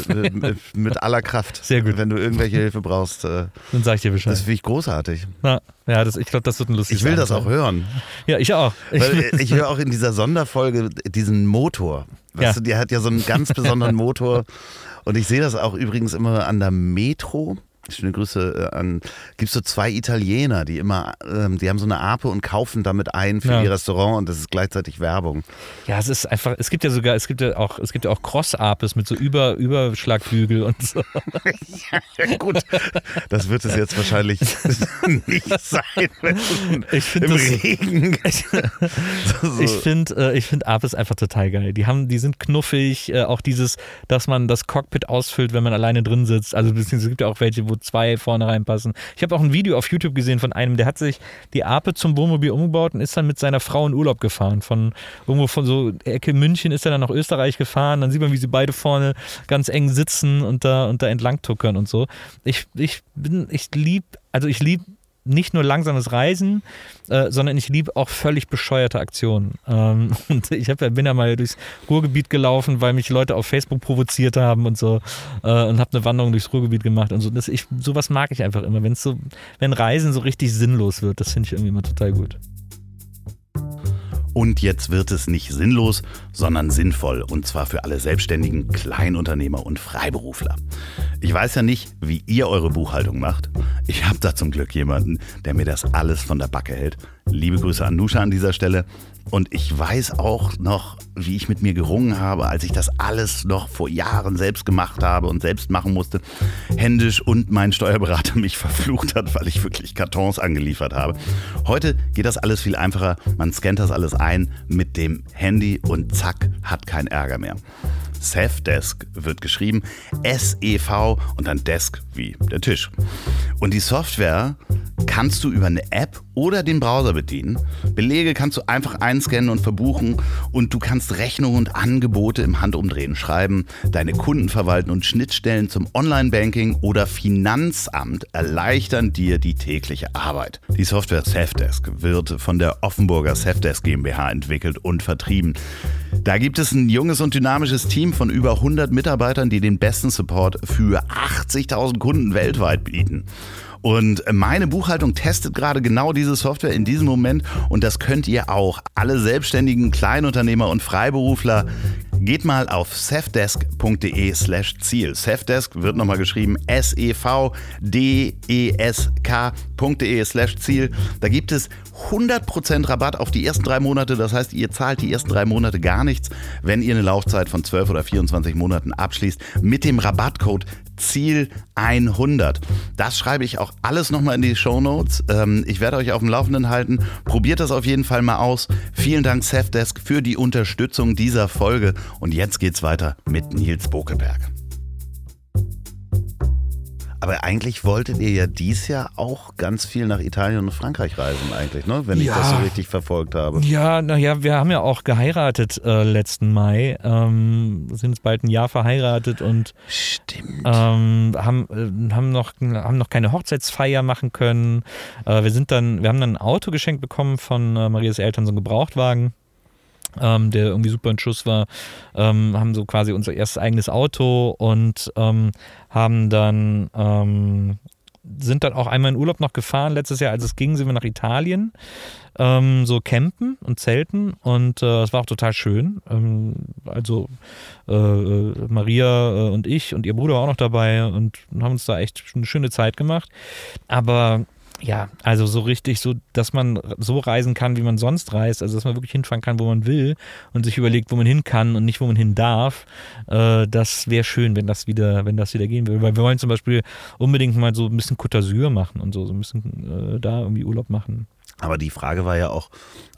mit- aller Kraft. Sehr gut. Wenn du irgendwelche Hilfe brauchst. Äh, Dann sage ich dir Bescheid. das finde ich großartig. Na, ja, das, ich glaube, das wird ein lustiges Ich will das auch hören. Ja, ich auch. Ich, Weil äh, ich höre auch in dieser Sonderfolge diesen Motor. Weißt Ja. du, der hat ja so einen ganz besonderen Motor. Und ich sehe das auch übrigens immer an der Metro. Schöne Grüße äh, an. Gibt so zwei Italiener, die immer, ähm, die haben so eine Ape und kaufen damit ein für Ja. ihr Restaurant und das ist gleichzeitig Werbung. Ja, es ist einfach, es gibt ja sogar, es gibt ja auch, es gibt ja auch Cross-Apes mit so Über, Überschlagbügel und so. Ja, gut, das wird es jetzt wahrscheinlich nicht sein, Ich finde im das- Regen. so, so. Ich finde, äh, ich finde Apes einfach total geil. Die haben, die sind knuffig, äh, auch dieses, dass man das Cockpit ausfüllt, wenn man alleine drin sitzt. Also es gibt ja auch welche, wo zwei vorne reinpassen. Ich habe auch ein Video auf YouTube gesehen von einem, der hat sich die Ape zum Wohnmobil umgebaut und ist dann mit seiner Frau in Urlaub gefahren. Von irgendwo von so Ecke München ist er dann nach Österreich gefahren. Dann sieht man, wie sie beide vorne ganz eng sitzen und da, und da entlang tuckern und so. Ich, ich bin, ich lieb, also ich lieb nicht nur langsames Reisen, äh, sondern ich liebe auch völlig bescheuerte Aktionen. Ähm, und ich hab, bin ja mal durchs Ruhrgebiet gelaufen, weil mich Leute auf Facebook provoziert haben und so äh, und habe eine Wanderung durchs Ruhrgebiet gemacht und so. Das, ich, sowas mag ich einfach immer, wenn's so, wenn Reisen so richtig sinnlos wird. Das finde ich irgendwie immer total gut. Und jetzt wird es nicht sinnlos, sondern sinnvoll. Und zwar für alle Selbstständigen, Kleinunternehmer und Freiberufler. Ich weiß ja nicht, wie ihr eure Buchhaltung macht. Ich habe da zum Glück jemanden, der mir das alles von der Backe hält. Liebe Grüße an Nusha an dieser Stelle. Und ich weiß auch noch, wie ich mit mir gerungen habe, als ich das alles noch vor Jahren selbst gemacht habe und selbst machen musste, händisch und mein Steuerberater mich verflucht hat, weil ich wirklich Kartons angeliefert habe. Heute geht das alles viel einfacher. Man scannt das alles ein mit dem Handy und zack, hat kein Ärger mehr. Safdesk wird geschrieben S-E-V und dann Desk wie der Tisch. Und die Software kannst du über eine App oder den Browser bedienen. Belege kannst du einfach einscannen und verbuchen und du kannst Rechnungen und Angebote im Handumdrehen schreiben, deine Kunden verwalten und Schnittstellen zum Online-Banking oder Finanzamt erleichtern dir die tägliche Arbeit. Die Software Safdesk wird von der Offenburger Safdesk GmbH entwickelt und vertrieben. Da gibt es ein junges und dynamisches Team von über 100 Mitarbeitern, die den besten Support für 80.000 Kunden weltweit bieten. Und meine Buchhaltung testet gerade genau diese Software in diesem Moment und das könnt ihr auch. Alle selbstständigen Kleinunternehmer und Freiberufler Geht mal auf safdesk.de slash Ziel. Safdesk wird nochmal geschrieben S-E-V-D-E-S-K.de slash Ziel. Da gibt es 100% Rabatt auf die ersten drei Monate. Das heißt, ihr zahlt die ersten drei Monate gar nichts, wenn ihr eine Laufzeit von 12 oder 24 Monaten abschließt mit dem Rabattcode Ziel 100. Das schreibe ich auch alles nochmal in die Show Notes. Ähm, ich werde euch auf dem Laufenden halten. Probiert das auf jeden Fall mal aus. Vielen Dank, Safdesk, für die Unterstützung dieser Folge. Und jetzt geht's weiter mit Nils Bokelberg. Aber eigentlich wolltet ihr ja dies Jahr auch ganz viel nach Italien und Frankreich reisen, eigentlich, ne? Wenn ich Ja. das so richtig verfolgt habe. Ja, naja, wir haben ja auch geheiratet äh, letzten Mai, ähm, sind jetzt bald ein Jahr verheiratet und ähm, haben, äh, haben, noch, haben noch keine Hochzeitsfeier machen können. Äh, wir sind dann, wir haben dann ein Auto geschenkt bekommen von äh, Marias Eltern, so einen Gebrauchtwagen. Ähm, der irgendwie super in Schuss war, ähm, haben so quasi unser erstes eigenes Auto und ähm, haben dann ähm, sind dann auch einmal in Urlaub noch gefahren. Letztes Jahr, als es ging, sind wir nach Italien, ähm, so campen und zelten und äh, es war auch total schön. Ähm, also äh, äh, Maria äh, und ich und ihr Bruder auch noch dabei und haben uns da echt eine schöne Zeit gemacht. Aber ja, also so richtig so, dass man so reisen kann, wie man sonst reist, also dass man wirklich hinfahren kann, wo man will und sich überlegt, wo man hin kann und nicht, wo man hin darf. Äh, das wäre schön, wenn das wieder, wenn das wieder gehen würde. Weil wir wollen zum Beispiel unbedingt mal so ein bisschen Côte d'Azur machen und so, so ein bisschen äh, da irgendwie Urlaub machen. Aber die Frage war ja auch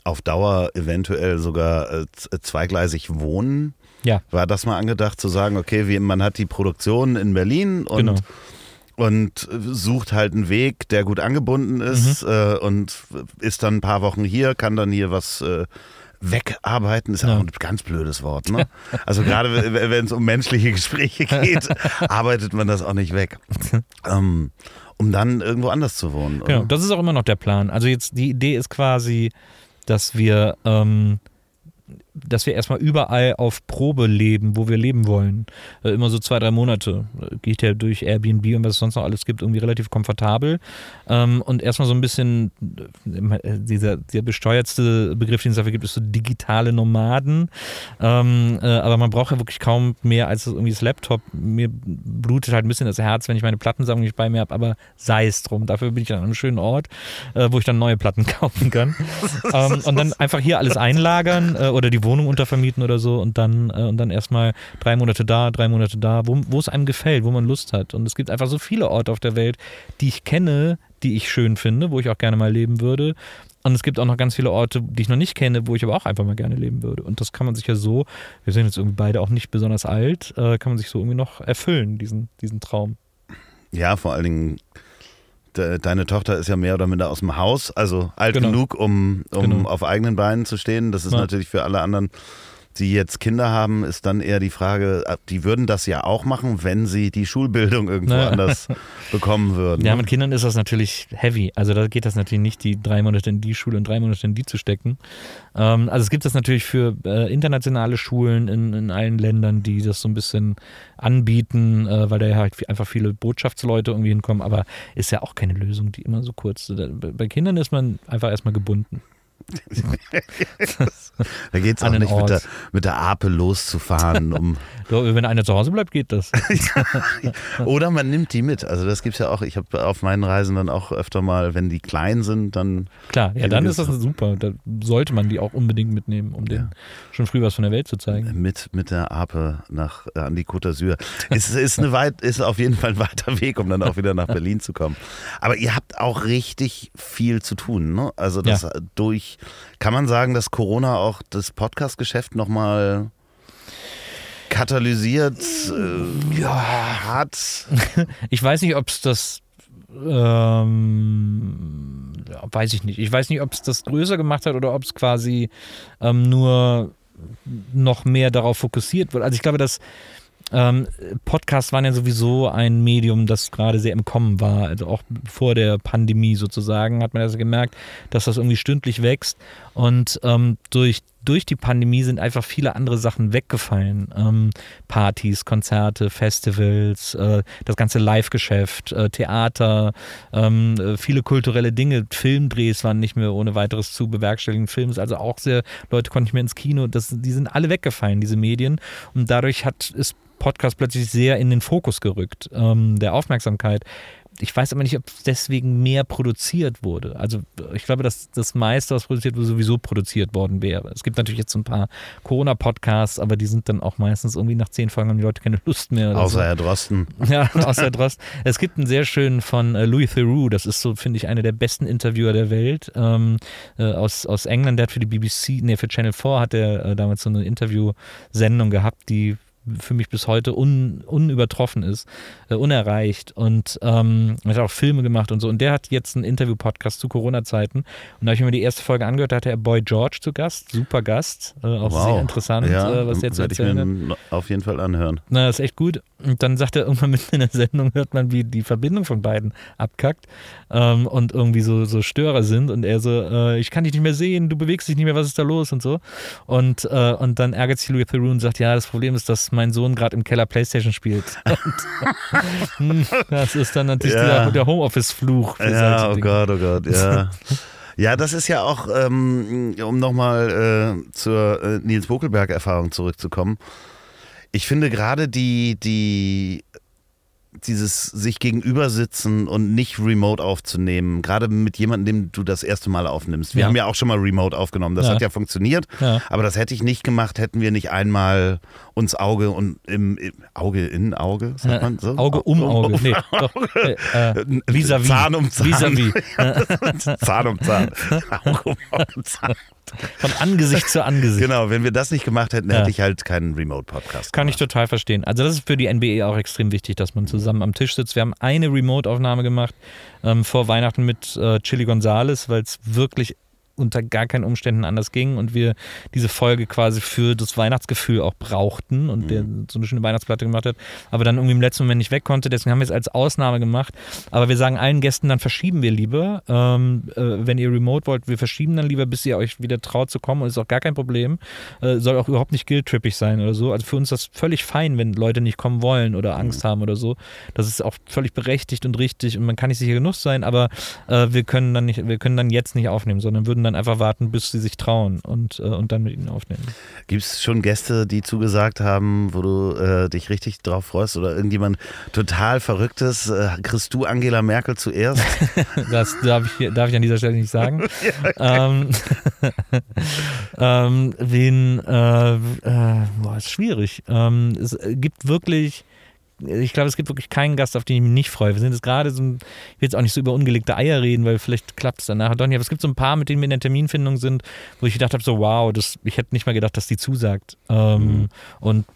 auf Dauer eventuell sogar äh, z- zweigleisig wohnen. Ja. War das mal angedacht zu sagen, okay, wie, man hat die Produktion in Berlin und, Genau. Und sucht halt einen Weg, der gut angebunden ist Mhm. äh, und ist dann ein paar Wochen hier, kann dann hier was äh, wegarbeiten, ist ja auch ein ganz blödes Wort. Ne? Also gerade wenn es um menschliche Gespräche geht, arbeitet man das auch nicht weg. ähm, um dann irgendwo anders zu wohnen. Genau, oder? das ist auch immer noch der Plan. Also jetzt die Idee ist quasi, dass wir, ähm, dass wir erstmal überall auf Probe leben, wo wir leben wollen. Äh, immer so zwei, drei Monate. Äh, Geht ja durch Airbnb und was es sonst noch alles gibt, irgendwie relativ komfortabel. Ähm, und erstmal so ein bisschen, äh, dieser, der besteuertste Begriff, den es dafür gibt, ist so digitale Nomaden. Ähm, äh, aber man braucht ja wirklich kaum mehr als irgendwie das Laptop. Mir blutet halt ein bisschen das Herz, wenn ich meine Plattensammlung nicht bei mir habe, aber sei es drum. Dafür bin ich an einem schönen Ort, wo ich dann neue Platten kaufen kann. ähm, und dann einfach hier alles einlagern oder die Wohnung untervermieten oder so und dann, äh, und dann erstmal drei Monate da, drei Monate da, wo, wo es einem gefällt, wo man Lust hat. Und es gibt einfach so viele Orte auf der Welt, die ich kenne, die ich schön finde, wo ich auch gerne mal leben würde. Und es gibt auch noch ganz viele Orte, die ich noch nicht kenne, wo ich aber auch einfach mal gerne leben würde. Und das kann man sich ja so, wir sind jetzt irgendwie beide auch nicht besonders alt, äh, kann man sich so irgendwie noch erfüllen, diesen, diesen Traum. Ja, vor allen Dingen, de, deine Tochter ist ja mehr oder minder aus dem Haus, also alt Genau. genug, um, um Genau. auf eigenen Beinen zu stehen. Das ist Ja. natürlich für alle anderen, die jetzt Kinder haben, ist dann eher die Frage, äh, die würden das ja auch machen, wenn sie die Schulbildung irgendwo Naja. anders bekommen würden. Ja, ne? mit Kindern ist das natürlich heavy. Also da geht das natürlich nicht, die drei Monate in die Schule und drei Monate in die zu stecken. Ähm, also es gibt das natürlich für äh, internationale Schulen in, in allen Ländern, die das so ein bisschen anbieten, äh, weil da ja halt einfach viele Botschaftsleute irgendwie hinkommen, aber ist ja auch keine Lösung, die immer so kurz. Bei Kindern ist man einfach erstmal gebunden. Da geht es auch nicht mit der, mit der Ape loszufahren, um So, wenn einer zu Hause bleibt, geht das. Oder man nimmt die mit. Also das gibt's ja auch. Ich habe auf meinen Reisen dann auch öfter mal, wenn die klein sind, dann Klar, ja, dann ist das super. Da sollte man die auch unbedingt mitnehmen, um denen schon früh was von der Welt zu zeigen. mit, mit der Ape nach äh, an die Côte d'Azur. Es ist, eine weit, ist auf jeden Fall ein weiter Weg, um dann auch wieder nach Berlin zu kommen. Aber ihr habt auch richtig viel zu tun. Ne? Also das Ja. durch, kann man sagen, dass Corona auch das Podcast-Geschäft nochmal katalysiert äh, hat. Ich weiß nicht, ob es das. Ähm, ja, weiß ich nicht. Ich weiß nicht, ob es das größer gemacht hat oder ob es quasi ähm, nur noch mehr darauf fokussiert wird. Also ich glaube, dass ähm, Podcasts waren ja sowieso ein Medium, das gerade sehr im Kommen war. Also auch vor der Pandemie sozusagen hat man also gemerkt, dass das irgendwie stündlich wächst. Und ähm, durch, durch die Pandemie sind einfach viele andere Sachen weggefallen. Ähm, Partys, Konzerte, Festivals, äh, das ganze Live-Geschäft, äh, Theater, ähm, äh, viele kulturelle Dinge, Filmdrehs waren nicht mehr ohne weiteres zu bewerkstelligen. Films, also auch sehr, Leute konnten nicht mehr ins Kino. Das, die sind alle weggefallen, diese Medien. Und dadurch hat ist Podcast plötzlich sehr in den Fokus gerückt, ähm, der Aufmerksamkeit ich weiß aber nicht, ob deswegen mehr produziert wurde. Also ich glaube, dass das meiste, was produziert wurde, sowieso produziert worden wäre. Es gibt natürlich jetzt so ein paar Corona-Podcasts, aber die sind dann auch meistens irgendwie nach zehn Folgen haben die Leute keine Lust mehr. Außer so. Herr Drosten. Ja, außer Herr Drosten. Es gibt einen sehr schönen von äh, Louis Theroux, das ist so, finde ich, einer der besten Interviewer der Welt ähm, äh, aus, aus England. Der hat für die BBC, nee, für Channel 4 hat er äh, damals so eine Interviewsendung gehabt, die für mich bis heute un, unübertroffen ist, äh, unerreicht. Und ähm, er hat auch Filme gemacht und so. Und der hat jetzt einen Interview-Podcast zu Corona-Zeiten. Und da habe ich mir die erste Folge angehört, da hatte er Boy George zu Gast, super Gast, äh, auch wow. sehr interessant, ja, äh, was jetzt werde ich mir auf jeden Fall anhören. Na, das ist echt gut. Und dann sagt er irgendwann mitten in der Sendung, hört man, wie die Verbindung von beiden abkackt ähm, und irgendwie so, so Störer sind. Und er so, äh, ich kann dich nicht mehr sehen, du bewegst dich nicht mehr, was ist da los und so. Und, äh, und dann ärgert sich Louis Theroux und sagt, ja, das Problem ist, dass mein Sohn gerade im Keller Playstation spielt. Und, das ist dann natürlich ja. der, der Homeoffice-Fluch. Ja, oh Dinge. Gott, oh Gott, ja. Ja, das ist ja auch, ähm, um nochmal äh, zur äh, Nils Bokelberg-Erfahrung zurückzukommen. Ich finde gerade die, die dieses sich gegenüber sitzen und nicht remote aufzunehmen, gerade mit jemandem, dem du das erste Mal aufnimmst. Wir ja. haben ja auch schon mal remote aufgenommen, das ja. hat ja funktioniert, ja. aber das hätte ich nicht gemacht, hätten wir nicht einmal uns Auge und im, im Auge in Auge, sagt man so? Auge um Auge, um, nee, doch, äh, äh, vis-à-vis. Zahn um Zahn. Vis-à-vis. Zahn um Zahn. Auge um Auge, Zahn. Von Angesicht zu Angesicht. Genau, wenn wir das nicht gemacht hätten, hätte ich halt keinen Remote-Podcast. Kann ich total verstehen. Also das ist für die NBA auch extrem wichtig, dass man zusammen am Tisch sitzt. Wir haben eine Remote-Aufnahme gemacht ähm, vor Weihnachten mit äh, Chili Gonzales, weil es wirklich unter gar keinen Umständen anders ging und wir diese Folge quasi für das Weihnachtsgefühl auch brauchten und mhm. der so eine schöne Weihnachtsplatte gemacht hat, aber dann irgendwie im letzten Moment nicht weg konnte. Deswegen haben wir es als Ausnahme gemacht. Aber wir sagen allen Gästen, dann verschieben wir lieber. Ähm, äh, wenn ihr remote wollt, wir verschieben dann lieber, bis ihr euch wieder traut zu kommen und ist auch gar kein Problem. Äh, soll auch überhaupt nicht guilt-trippig sein oder so. Also für uns ist das völlig fein, wenn Leute nicht kommen wollen oder Angst mhm. haben oder so. Das ist auch völlig berechtigt und richtig und man kann nicht sicher genug sein, aber äh, wir können dann nicht, wir können dann jetzt nicht aufnehmen, sondern würden dann dann einfach warten, bis sie sich trauen und, äh, und dann mit ihnen aufnehmen. Gibt es schon Gäste, die zugesagt haben, wo du äh, dich richtig drauf freust oder irgendjemand total Verrücktes? Äh, kriegst du Angela Merkel zuerst? das darf ich, darf ich an dieser Stelle nicht sagen. ja, ähm, ähm, wen, äh, äh, boah, ist schwierig. Ähm, es gibt wirklich ich glaube, es gibt wirklich keinen Gast, auf den ich mich nicht freue. Wir sind jetzt gerade so, ich will jetzt auch nicht so über ungelegte Eier reden, weil vielleicht klappt es dann nachher doch nicht. Aber es gibt so ein paar, mit denen wir in der Terminfindung sind, wo ich gedacht habe, so wow, das, ich hätte nicht mal gedacht, dass die zusagt. Ähm, mhm. Und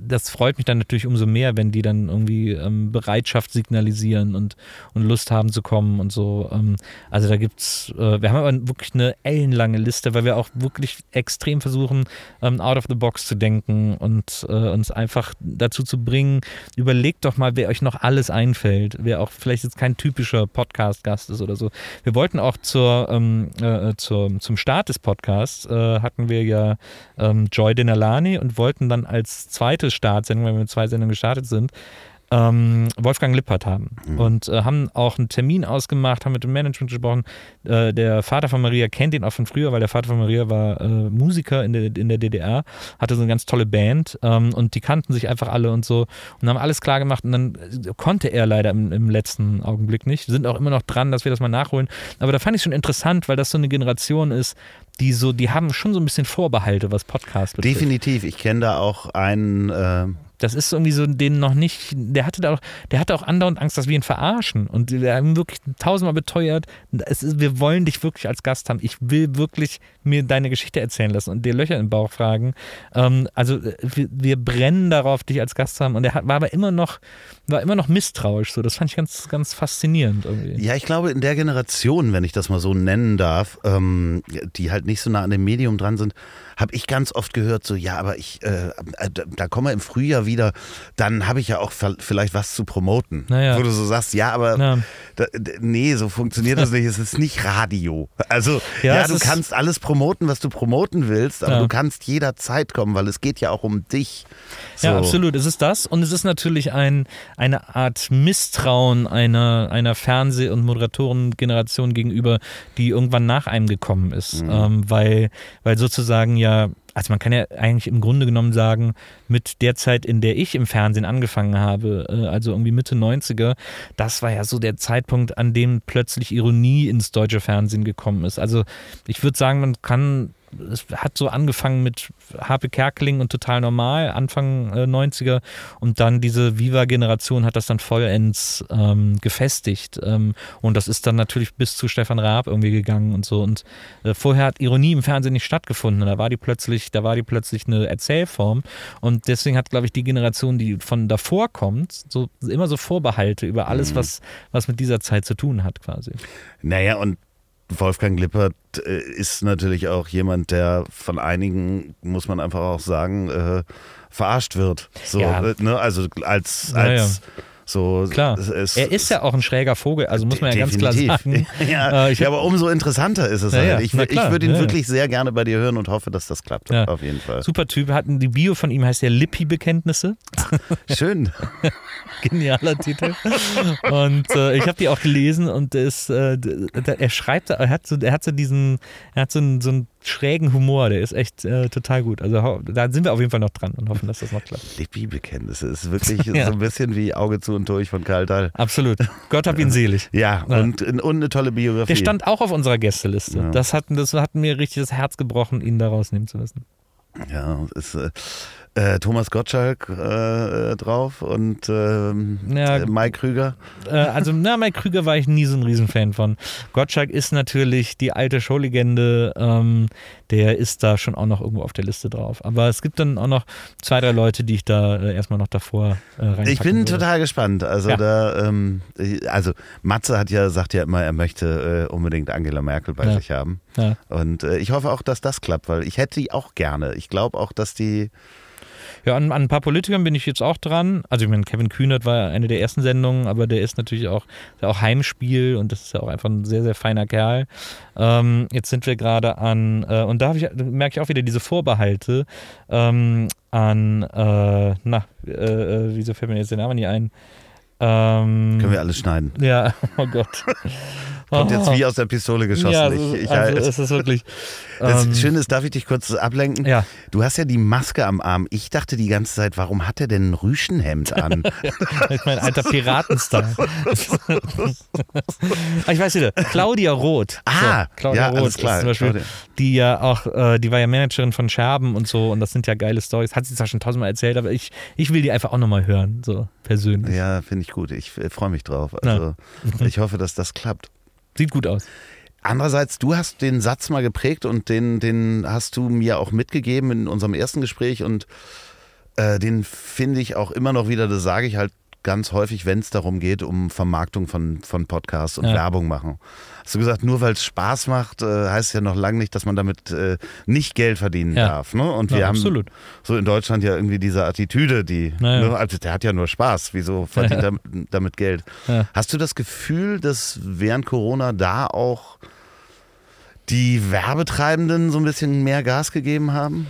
das freut mich dann natürlich umso mehr, wenn die dann irgendwie ähm, Bereitschaft signalisieren und, und Lust haben zu kommen und so. Ähm, also da gibt's, äh, wir haben aber wirklich eine ellenlange Liste, weil wir auch wirklich extrem versuchen, ähm, out of the box zu denken und äh, uns einfach dazu zu bringen, über überlegt doch mal, wer euch noch alles einfällt, wer auch vielleicht jetzt kein typischer Podcast-Gast ist oder so. Wir wollten auch zur, ähm, äh, zur, zum Start des Podcasts, äh, hatten wir ja ähm, Joy Denalani und wollten dann als zweite Startsendung, wenn wir mit zwei Sendungen gestartet sind, ähm, Wolfgang Lippert haben mhm. und äh, haben auch einen Termin ausgemacht, haben mit dem Management gesprochen. Äh, der Vater von Maria kennt ihn auch von früher, weil der Vater von Maria war äh, Musiker in der, in der DDR, hatte so eine ganz tolle Band ähm, und die kannten sich einfach alle und so und haben alles klar gemacht und dann äh, konnte er leider im, im letzten Augenblick nicht. Wir sind auch immer noch dran, dass wir das mal nachholen. Aber da fand ich schon interessant, weil das so eine Generation ist, die so, die haben schon so ein bisschen Vorbehalte, was Podcast betrifft. Definitiv. Ich kenne da auch einen äh, das ist irgendwie so den noch nicht, der hatte da auch, der hatte auch andauernd Angst, dass wir ihn verarschen. Und wir haben wirklich tausendmal beteuert, es ist, wir wollen dich wirklich als Gast haben. Ich will wirklich mir deine Geschichte erzählen lassen und dir Löcher im Bauch fragen. Ähm, also wir, wir, brennen darauf, dich als Gast zu haben. Und er war aber immer noch, war immer noch misstrauisch. So, das fand ich ganz, ganz faszinierend irgendwie. Ja, ich glaube, in der Generation, wenn ich das mal so nennen darf, ähm, die halt nicht so nah an dem Medium dran sind, habe ich ganz oft gehört, so, ja, aber ich, äh, äh da, kommen wir im Frühjahr wieder, dann habe ich ja auch vielleicht was zu promoten. Naja. Wo du so sagst, ja, aber ja. Da, nee, so funktioniert das nicht. Es ist nicht Radio. Also, Ja, ja, du kannst alles promoten, was du promoten willst, aber Ja. du kannst jederzeit kommen, weil es geht ja auch um dich. So. Ja, absolut. Es ist das und es ist natürlich ein, eine Art Misstrauen einer, einer Fernseh- und Moderatorengeneration gegenüber, die irgendwann nach einem gekommen ist. Ähm, weil, weil sozusagen ja, also man kann ja eigentlich im Grunde genommen sagen, mit der Zeit, in der ich im Fernsehen angefangen habe, äh, also irgendwie Mitte 90er, das war ja so der Zeitpunkt, an dem plötzlich Ironie ins deutsche Fernsehen gekommen ist. Also ich würde sagen, man kann es hat so angefangen mit Harpe Kerkeling und Total Normal, Anfang äh, 90er und dann diese Viva-Generation hat das dann vollends ähm, gefestigt. Ähm, und das ist dann natürlich bis zu Stefan Raab irgendwie gegangen und so. Und äh, vorher hat Ironie im Fernsehen nicht stattgefunden, da war die plötzlich, da war die plötzlich eine Erzählform. Und deswegen hat glaube ich die Generation, die von davor kommt, so immer so Vorbehalte über alles, was, was mit dieser Zeit zu tun hat quasi. Naja, und Wolfgang Lippert äh, ist natürlich auch jemand, der von einigen, muss man einfach auch sagen, äh, verarscht wird. So, Ja. äh, ne? Also als, Ja, als so. Klar. es- Er ist ja auch ein schräger Vogel, also muss man ja ganz klar Definitiv. sagen. ja, Äh, ich ja, aber umso interessanter ist es Ja, halt. Ich, ich würde ihn ja, wirklich sehr gerne bei dir hören und hoffe, dass das klappt. Auf jeden Fall. Super Typ. Hatten die Bio von ihm heißt ja Lippi-Bekenntnisse. Schön. Genialer Titel. Und äh, ich habe die auch gelesen und ist, äh, er schreibt, er hat so, er hat so diesen, er hat so einen, so einen schrägen Humor, der ist echt äh, total gut. Also da sind wir auf jeden Fall noch dran und hoffen, dass das noch klappt. Lippi-Bekenntnisse ist wirklich Ja. so ein bisschen wie Auge zu und durch von Karl Dahl. Absolut. Gott hab ihn selig. Ja, Ja. Und, und eine tolle Biografie. Der stand auch auf unserer Gästeliste. Ja. Das, hat, das hat mir richtig das Herz gebrochen, ihn da rausnehmen zu müssen. Ja, ist äh, äh, Thomas Gottschalk äh, drauf und ähm, Ja. äh, Mike Krüger. Äh, also, na, Mike Krüger war ich nie so ein Riesenfan von. Gottschalk ist natürlich die alte Showlegende, ähm, der ist da schon auch noch irgendwo auf der Liste drauf. Aber es gibt dann auch noch zwei, drei Leute, die ich da äh, erstmal noch davor äh, Ich bin würde. total gespannt. Also Ja. da, ähm, also Matze hat ja sagt ja immer, er möchte unbedingt Angela Merkel bei Ja. sich haben. Und ich hoffe auch, dass das klappt, weil ich hätte die auch gerne. Ich glaube auch, dass die Ja, an, an ein paar Politikern bin ich jetzt auch dran. Also ich meine, Kevin Kühnert war eine der ersten Sendungen, aber der ist natürlich auch, der auch Heimspiel und das ist ja auch einfach ein sehr, sehr feiner Kerl. Ähm, jetzt sind wir gerade an, äh, und da, ich, merke ich auch wieder diese Vorbehalte ähm, an, äh, na, äh, äh, wieso fällt mir jetzt der Name nicht ein? Ähm, können wir alles schneiden. ja, oh Gott. Kommt jetzt wie aus der Pistole geschossen. Ja, ich, ich, also es ist wirklich. das ähm, Schöne ist, darf ich dich kurz ablenken? Ja. Du hast ja die Maske am Arm. Ich dachte die ganze Zeit, warum hat er denn ein Rüschenhemd an? Ich mein alter Piratenstyle. Ah, ich weiß wieder, Claudia Roth. Ah, Claudia ja, Roth klar. zum Beispiel, Claudia. die ja auch, äh, die war ja Managerin von Scherben und so und das sind ja geile Stories. Hat sie zwar schon tausendmal erzählt, aber ich, ich will die einfach auch nochmal hören, so persönlich. ja, finde ich gut. Ich äh, freue mich drauf. Also ich hoffe, dass das klappt. Sieht gut aus. Andererseits, du hast den Satz mal geprägt und den, den hast du mir auch mitgegeben in unserem ersten Gespräch und äh, den finde ich auch immer noch wieder, das sage ich halt ganz häufig, wenn es darum geht, um Vermarktung von, von Podcasts und Ja. Werbung machen. Hast du gesagt, nur weil es Spaß macht, äh, heißt ja noch lange nicht, dass man damit äh, nicht Geld verdienen Ja. darf. Ne? Und wir Ja, haben absolut. so in Deutschland ja irgendwie diese Attitüde, die, Naja. ne, also der hat ja nur Spaß, wieso verdient er damit Geld? Hast du das Gefühl, dass während Corona da auch die Werbetreibenden so ein bisschen mehr Gas gegeben haben?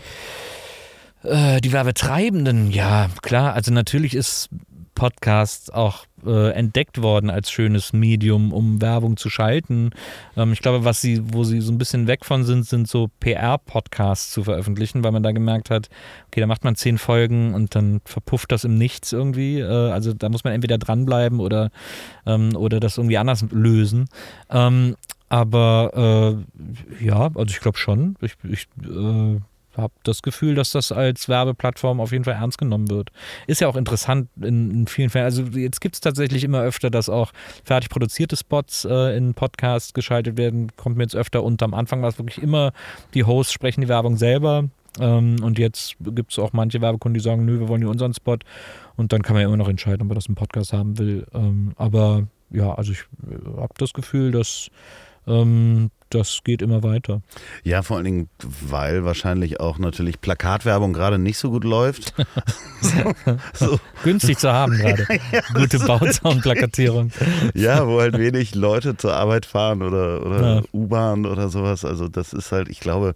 Äh, die Werbetreibenden, ja, klar. Also natürlich ist Podcast auch äh, entdeckt worden als schönes Medium, um Werbung zu schalten. Ähm, ich glaube, was sie, wo sie so ein bisschen weg von sind, sind so PR-Podcasts zu veröffentlichen, weil man da gemerkt hat, okay, da macht man zehn Folgen und dann verpufft das im Nichts irgendwie. Äh, also da muss man entweder dranbleiben oder, ähm, oder das irgendwie anders lösen. Ähm, aber äh, ja, also ich glaube schon. Ich, ich äh, habe das Gefühl, dass das als Werbeplattform auf jeden Fall ernst genommen wird. Ist ja auch interessant in, in vielen Fällen. Also jetzt gibt es tatsächlich immer öfter, dass auch fertig produzierte Spots äh, in Podcasts geschaltet werden. Kommt mir jetzt öfter und am Anfang war es wirklich immer, die Hosts sprechen die Werbung selber. Ähm, und jetzt gibt es auch manche Werbekunden, die sagen, nö, wir wollen hier unseren Spot. Und dann kann man ja immer noch entscheiden, ob man das im Podcast haben will. Ähm, aber ja, also ich habe das Gefühl, dass ähm, das geht immer weiter. Ja, vor allen Dingen, weil wahrscheinlich auch natürlich Plakatwerbung gerade nicht so gut läuft. so. Günstig zu haben gerade. ja, Gute Bauzaunplakatierung. ja, wo halt wenig Leute zur Arbeit fahren oder, oder ja. U-Bahn oder sowas. Also das ist halt, ich glaube,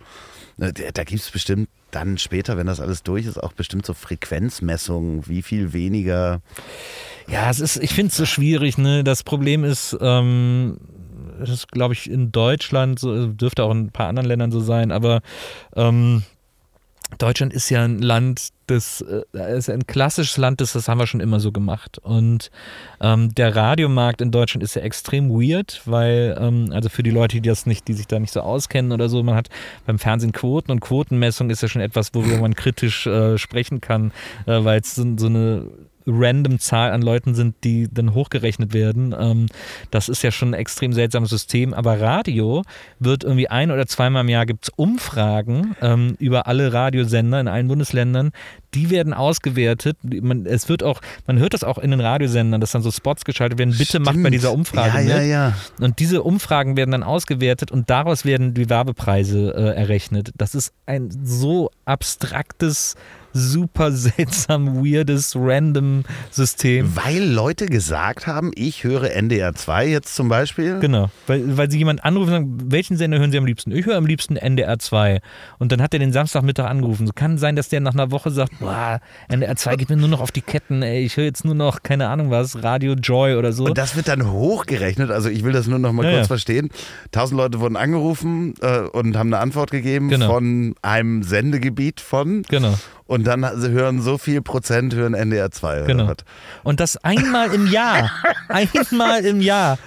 äh, da gibt es bestimmt dann später, wenn das alles durch ist, auch bestimmt so Frequenzmessungen, wie viel weniger. Ja, es ist, ich finde es so schwierig. Ne? Das Problem ist, ähm, das ist, glaube ich, in Deutschland, so, dürfte auch in ein paar anderen Ländern so sein, aber ähm, Deutschland ist ja ein Land, das äh, ist ein klassisches Land, das, das haben wir schon immer so gemacht. Und ähm, der Radiomarkt in Deutschland ist ja extrem weird, weil, ähm, also für die Leute, die das nicht, die sich da nicht so auskennen oder so, man hat beim Fernsehen Quoten und Quotenmessung ist ja schon etwas, worüber man kritisch äh, sprechen kann, äh, weil es so, so eine random Zahl an Leuten sind, die dann hochgerechnet werden. Ähm, das ist ja schon ein extrem seltsames System. Aber Radio wird irgendwie ein oder zweimal im Jahr gibt es Umfragen ähm, über alle Radiosender in allen Bundesländern. Die werden ausgewertet. Man, es wird auch, man hört das auch in den Radiosendern, dass dann so Spots geschaltet werden. Bitte Stimmt. macht bei dieser Umfrage ja, mit. Ja, ja. Und diese Umfragen werden dann ausgewertet und daraus werden die Werbepreise äh, errechnet. Das ist ein so abstraktes super seltsam, weirdes, random System. Weil Leute gesagt haben, ich höre NDR 2 jetzt zum Beispiel. Genau, weil, weil sie jemand anrufen und sagen, welchen Sender hören sie am liebsten? Ich höre am liebsten NDR 2. Und dann hat er den Samstagmittag angerufen. So kann sein, dass der nach einer Woche sagt, boah, NDR 2 geht mir nur noch auf die Ketten, ey, ich höre jetzt nur noch, keine Ahnung was, Radio Joy oder so. Und das wird dann hochgerechnet, also ich will das nur noch mal ja, kurz ja. verstehen. Tausend Leute wurden angerufen äh, und haben eine Antwort gegeben genau. von einem Sendegebiet von. Genau und dann hören so viel Prozent hören NDR 2. Genau. Und das einmal im Jahr. einmal im Jahr.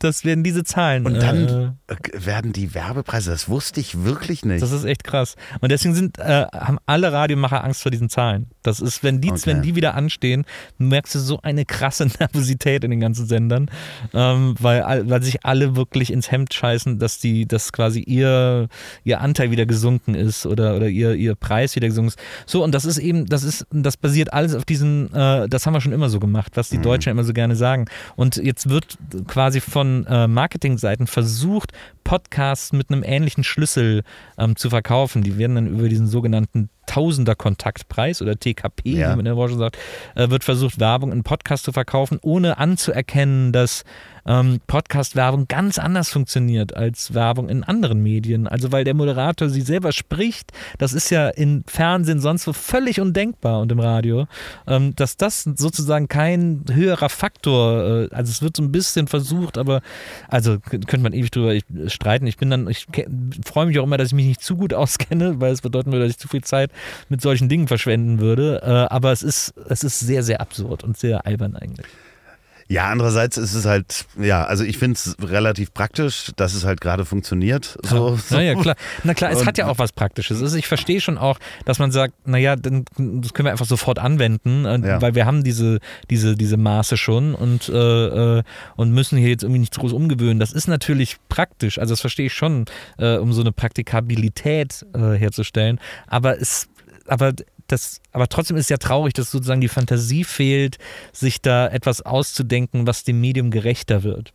Das werden diese Zahlen. Und dann äh, werden die Werbepreise, das wusste ich wirklich nicht. Das ist echt krass. Und deswegen sind, äh, haben alle Radiomacher Angst vor diesen Zahlen. Das ist, wenn die, okay. wenn die wieder anstehen, merkst du so eine krasse Nervosität in den ganzen Sendern, ähm, weil, weil sich alle wirklich ins Hemd scheißen, dass die, dass quasi ihr, ihr Anteil wieder gesunken ist oder, oder ihr, ihr Preis wieder gesunken ist. So, und das ist eben, das ist, das basiert alles auf diesen, äh, das haben wir schon immer so gemacht, was die mhm. Deutschen immer so gerne sagen. Und jetzt wird quasi von äh, Marketingseiten versucht, Podcasts mit einem ähnlichen Schlüssel ähm, zu verkaufen. Die werden dann über diesen sogenannten Tausender Kontaktpreis oder TKP, ja. wie man in der Branche sagt, äh, wird versucht, Werbung in Podcast zu verkaufen, ohne anzuerkennen, dass ähm, Podcast-Werbung ganz anders funktioniert als Werbung in anderen Medien. Also weil der Moderator sie selber spricht, das ist ja im Fernsehen sonst so völlig undenkbar und im Radio, ähm, dass das sozusagen kein höherer Faktor, äh, also es wird so ein bisschen versucht, aber also könnte man ewig drüber streiten. Ich bin dann, ich freue mich auch immer, dass ich mich nicht zu gut auskenne, weil es bedeuten würde, dass ich zu viel Zeit mit solchen Dingen verschwenden würde. Äh, aber es ist, es ist sehr, sehr absurd und sehr albern eigentlich. Ja, andererseits ist es halt, ja, also ich finde es relativ praktisch, dass es halt gerade funktioniert. So, ja. Naja, klar. Na klar, es und, hat ja auch was Praktisches. Also ich verstehe schon auch, dass man sagt, naja, dann, das können wir einfach sofort anwenden, äh, ja. weil wir haben diese, diese, diese Maße schon und, äh, äh, und müssen hier jetzt irgendwie nichts groß umgewöhnen. Das ist natürlich praktisch, also das verstehe ich schon, äh, um so eine Praktikabilität äh, herzustellen. Aber es, aber das, aber trotzdem ist es ja traurig, dass sozusagen die Fantasie fehlt, sich da etwas auszudenken, was dem Medium gerechter wird.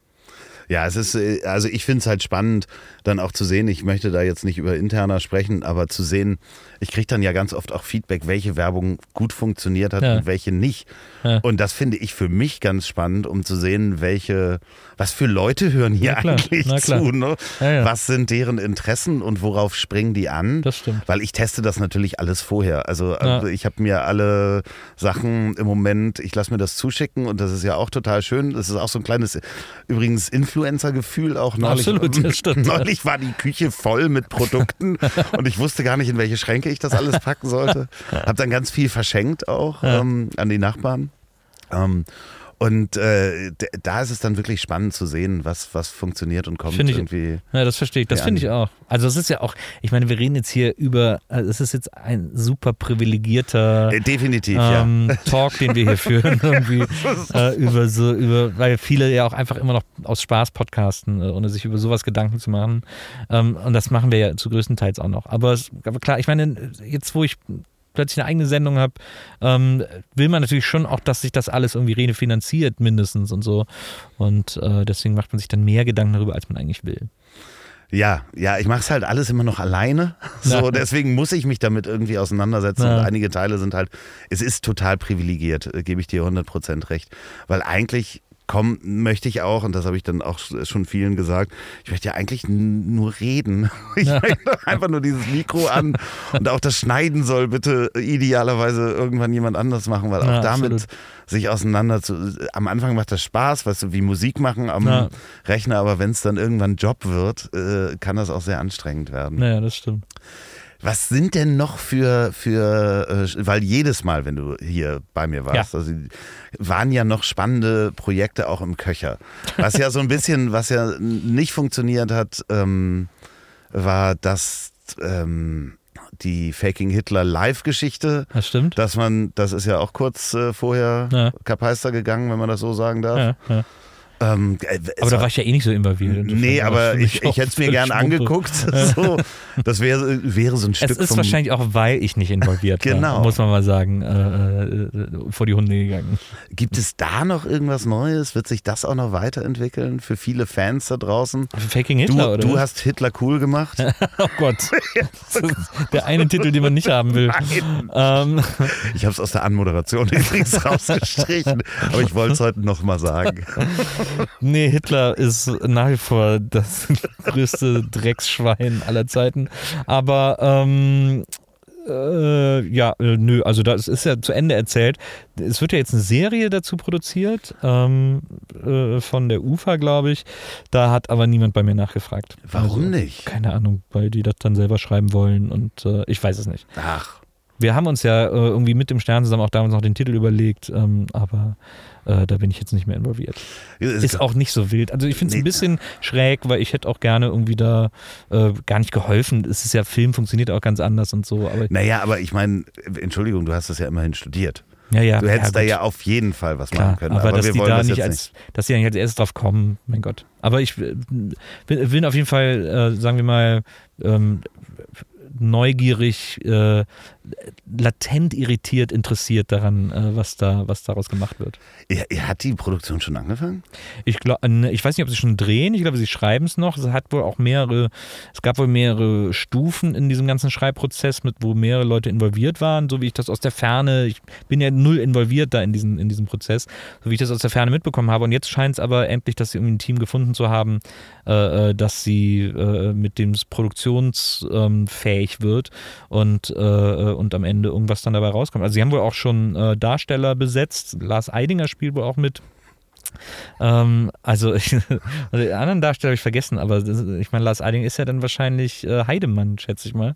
Ja, es ist, äh, also ich finde es halt spannend, dann auch zu sehen, ich möchte da jetzt nicht über interner sprechen, aber zu sehen, ich kriege dann ja ganz oft auch Feedback, welche Werbung gut funktioniert hat ja. und welche nicht. Ja. Und das finde ich für mich ganz spannend, um zu sehen, welche, was für Leute hören hier eigentlich zu. Ne? Ja, was sind deren Interessen und worauf springen die an? Das stimmt. Weil ich teste das natürlich alles vorher. Also, also ich habe mir alle Sachen im Moment, ich lasse mir das zuschicken und das ist ja auch total schön. Das ist auch so ein kleines, übrigens Influencer-Gefühl auch neulich. Absolut, das stimmt. Neulich war die Küche voll mit Produkten und ich wusste gar nicht, in welche Schränke ich das alles packen sollte. Habe dann ganz viel verschenkt auch ähm, an die Nachbarn. Ähm, und äh, da ist es dann wirklich spannend zu sehen, was, was funktioniert und kommt ich, irgendwie. Ja, das verstehe ich. Das finde ich auch. Also es ist ja auch, ich meine, wir reden jetzt hier über, also es ist jetzt ein super privilegierter äh, Definitiv, ähm, ja. Talk, den wir hier führen, irgendwie äh, über so, über, weil viele ja auch einfach immer noch aus Spaß podcasten, äh, ohne sich über sowas Gedanken zu machen. Ähm, und das machen wir ja zu größtenteils auch noch. Aber, aber klar, ich meine, jetzt wo ich plötzlich eine eigene Sendung habe, ähm, will man natürlich schon auch, dass sich das alles irgendwie refinanziert, mindestens und so. Und äh, deswegen macht man sich dann mehr Gedanken darüber, als man eigentlich will. Ja, ja, ich mache es halt alles immer noch alleine. So, deswegen muss ich mich damit irgendwie auseinandersetzen. Ja. Und einige Teile sind halt, es ist total privilegiert, äh, gebe ich dir 100% recht. Weil eigentlich kommen möchte ich auch, und das habe ich dann auch schon vielen gesagt, ich möchte ja eigentlich nur reden. Ich möchte einfach nur dieses Mikro an und auch das Schneiden soll bitte idealerweise irgendwann jemand anders machen, weil auch Ja, damit absolut. sich auseinander zu. Am Anfang macht das Spaß, weißt du, wie Musik machen am Ja. Rechner, aber wenn es dann irgendwann Job wird, äh, kann das auch sehr anstrengend werden. Naja, das stimmt. Was sind denn noch für, für äh, weil jedes Mal, wenn du hier bei mir warst, Ja. also waren ja noch spannende Projekte auch im Köcher. Was ja so ein bisschen, was ja nicht funktioniert hat, ähm, war das ähm, die Faking Hitler Live-Geschichte. Das stimmt. Dass man, das ist ja auch kurz äh, vorher Ja. Kapeister gegangen, wenn man das so sagen darf. Ja, ja. Ähm, äh, Aber da war ich ja eh nicht so involviert. Nee, aber ich, ich hätte es mir völlig gern Schwuppe. angeguckt. So, das wäre, wäre so ein Stück Es ist wahrscheinlich auch, weil ich nicht involviert Genau. war, muss man mal sagen, äh, äh, vor die Hunde gegangen. Gibt es da noch irgendwas Neues? Wird sich das auch noch weiterentwickeln für viele Fans da draußen? Faking Hitler, du, oder? du hast Hitler cool gemacht. oh Gott. Der eine Titel, den man nicht haben will. Ähm, Ich habe es aus der Anmoderation übrigens rausgestrichen, aber ich wollte es heute noch mal sagen. Nee, Hitler ist nach wie vor das größte Drecksschwein aller Zeiten. Aber ähm, äh, ja, äh, nö, also das ist ja zu Ende erzählt. Es wird ja jetzt eine Serie dazu produziert, ähm, äh, von der UFA, glaube ich. Da hat aber niemand bei mir nachgefragt. Warum also, nicht? Keine Ahnung, weil die das dann selber schreiben wollen und äh, ich weiß es nicht. Ach, Wir haben uns ja äh, irgendwie mit dem Stern zusammen auch damals noch den Titel überlegt, ähm, aber äh, da bin ich jetzt nicht mehr involviert. es Ist auch nicht so wild. Also ich finde es Nee. ein bisschen schräg, weil ich hätte auch gerne irgendwie da äh, gar nicht geholfen. Es ist ja, Film funktioniert auch ganz anders und so, aber Naja, aber ich meine, Entschuldigung, du hast das ja immerhin studiert. ja, ja. Du hättest ja, da ja auf jeden Fall was Klar, machen können. aber, dass wir die wollen da das nicht jetzt als, dass die nicht als erstes drauf kommen, mein Gott. Aber ich äh, will, will auf jeden Fall, äh, sagen wir mal, ähm, neugierig, äh, latent irritiert, interessiert daran, äh, was da, was daraus gemacht wird. Hat die Produktion schon angefangen? Ich glaube, ich weiß nicht, ob sie schon drehen. Ich glaube, sie schreiben es noch. Es hat wohl auch mehrere, es gab wohl mehrere Stufen in diesem ganzen Schreibprozess, mit wo mehrere Leute involviert waren, so wie ich das aus der Ferne, ich bin ja null involviert da in diesen, in diesem Prozess, so wie ich das aus der Ferne mitbekommen habe. Und jetzt scheint es aber endlich, dass sie irgendwie ein Team gefunden zu haben, äh, äh, dass sie äh, mit dem es produktionsfähig wird und, äh, äh, und am Ende irgendwas dann dabei rauskommt. Also sie haben wohl auch schon äh, Darsteller besetzt. Lars Eidinger spielt wohl auch mit. Ähm, also, ich, also den anderen Darsteller habe ich vergessen, aber das, ich meine, Lars Eidinger ist ja dann wahrscheinlich äh, Heidemann, schätze ich mal.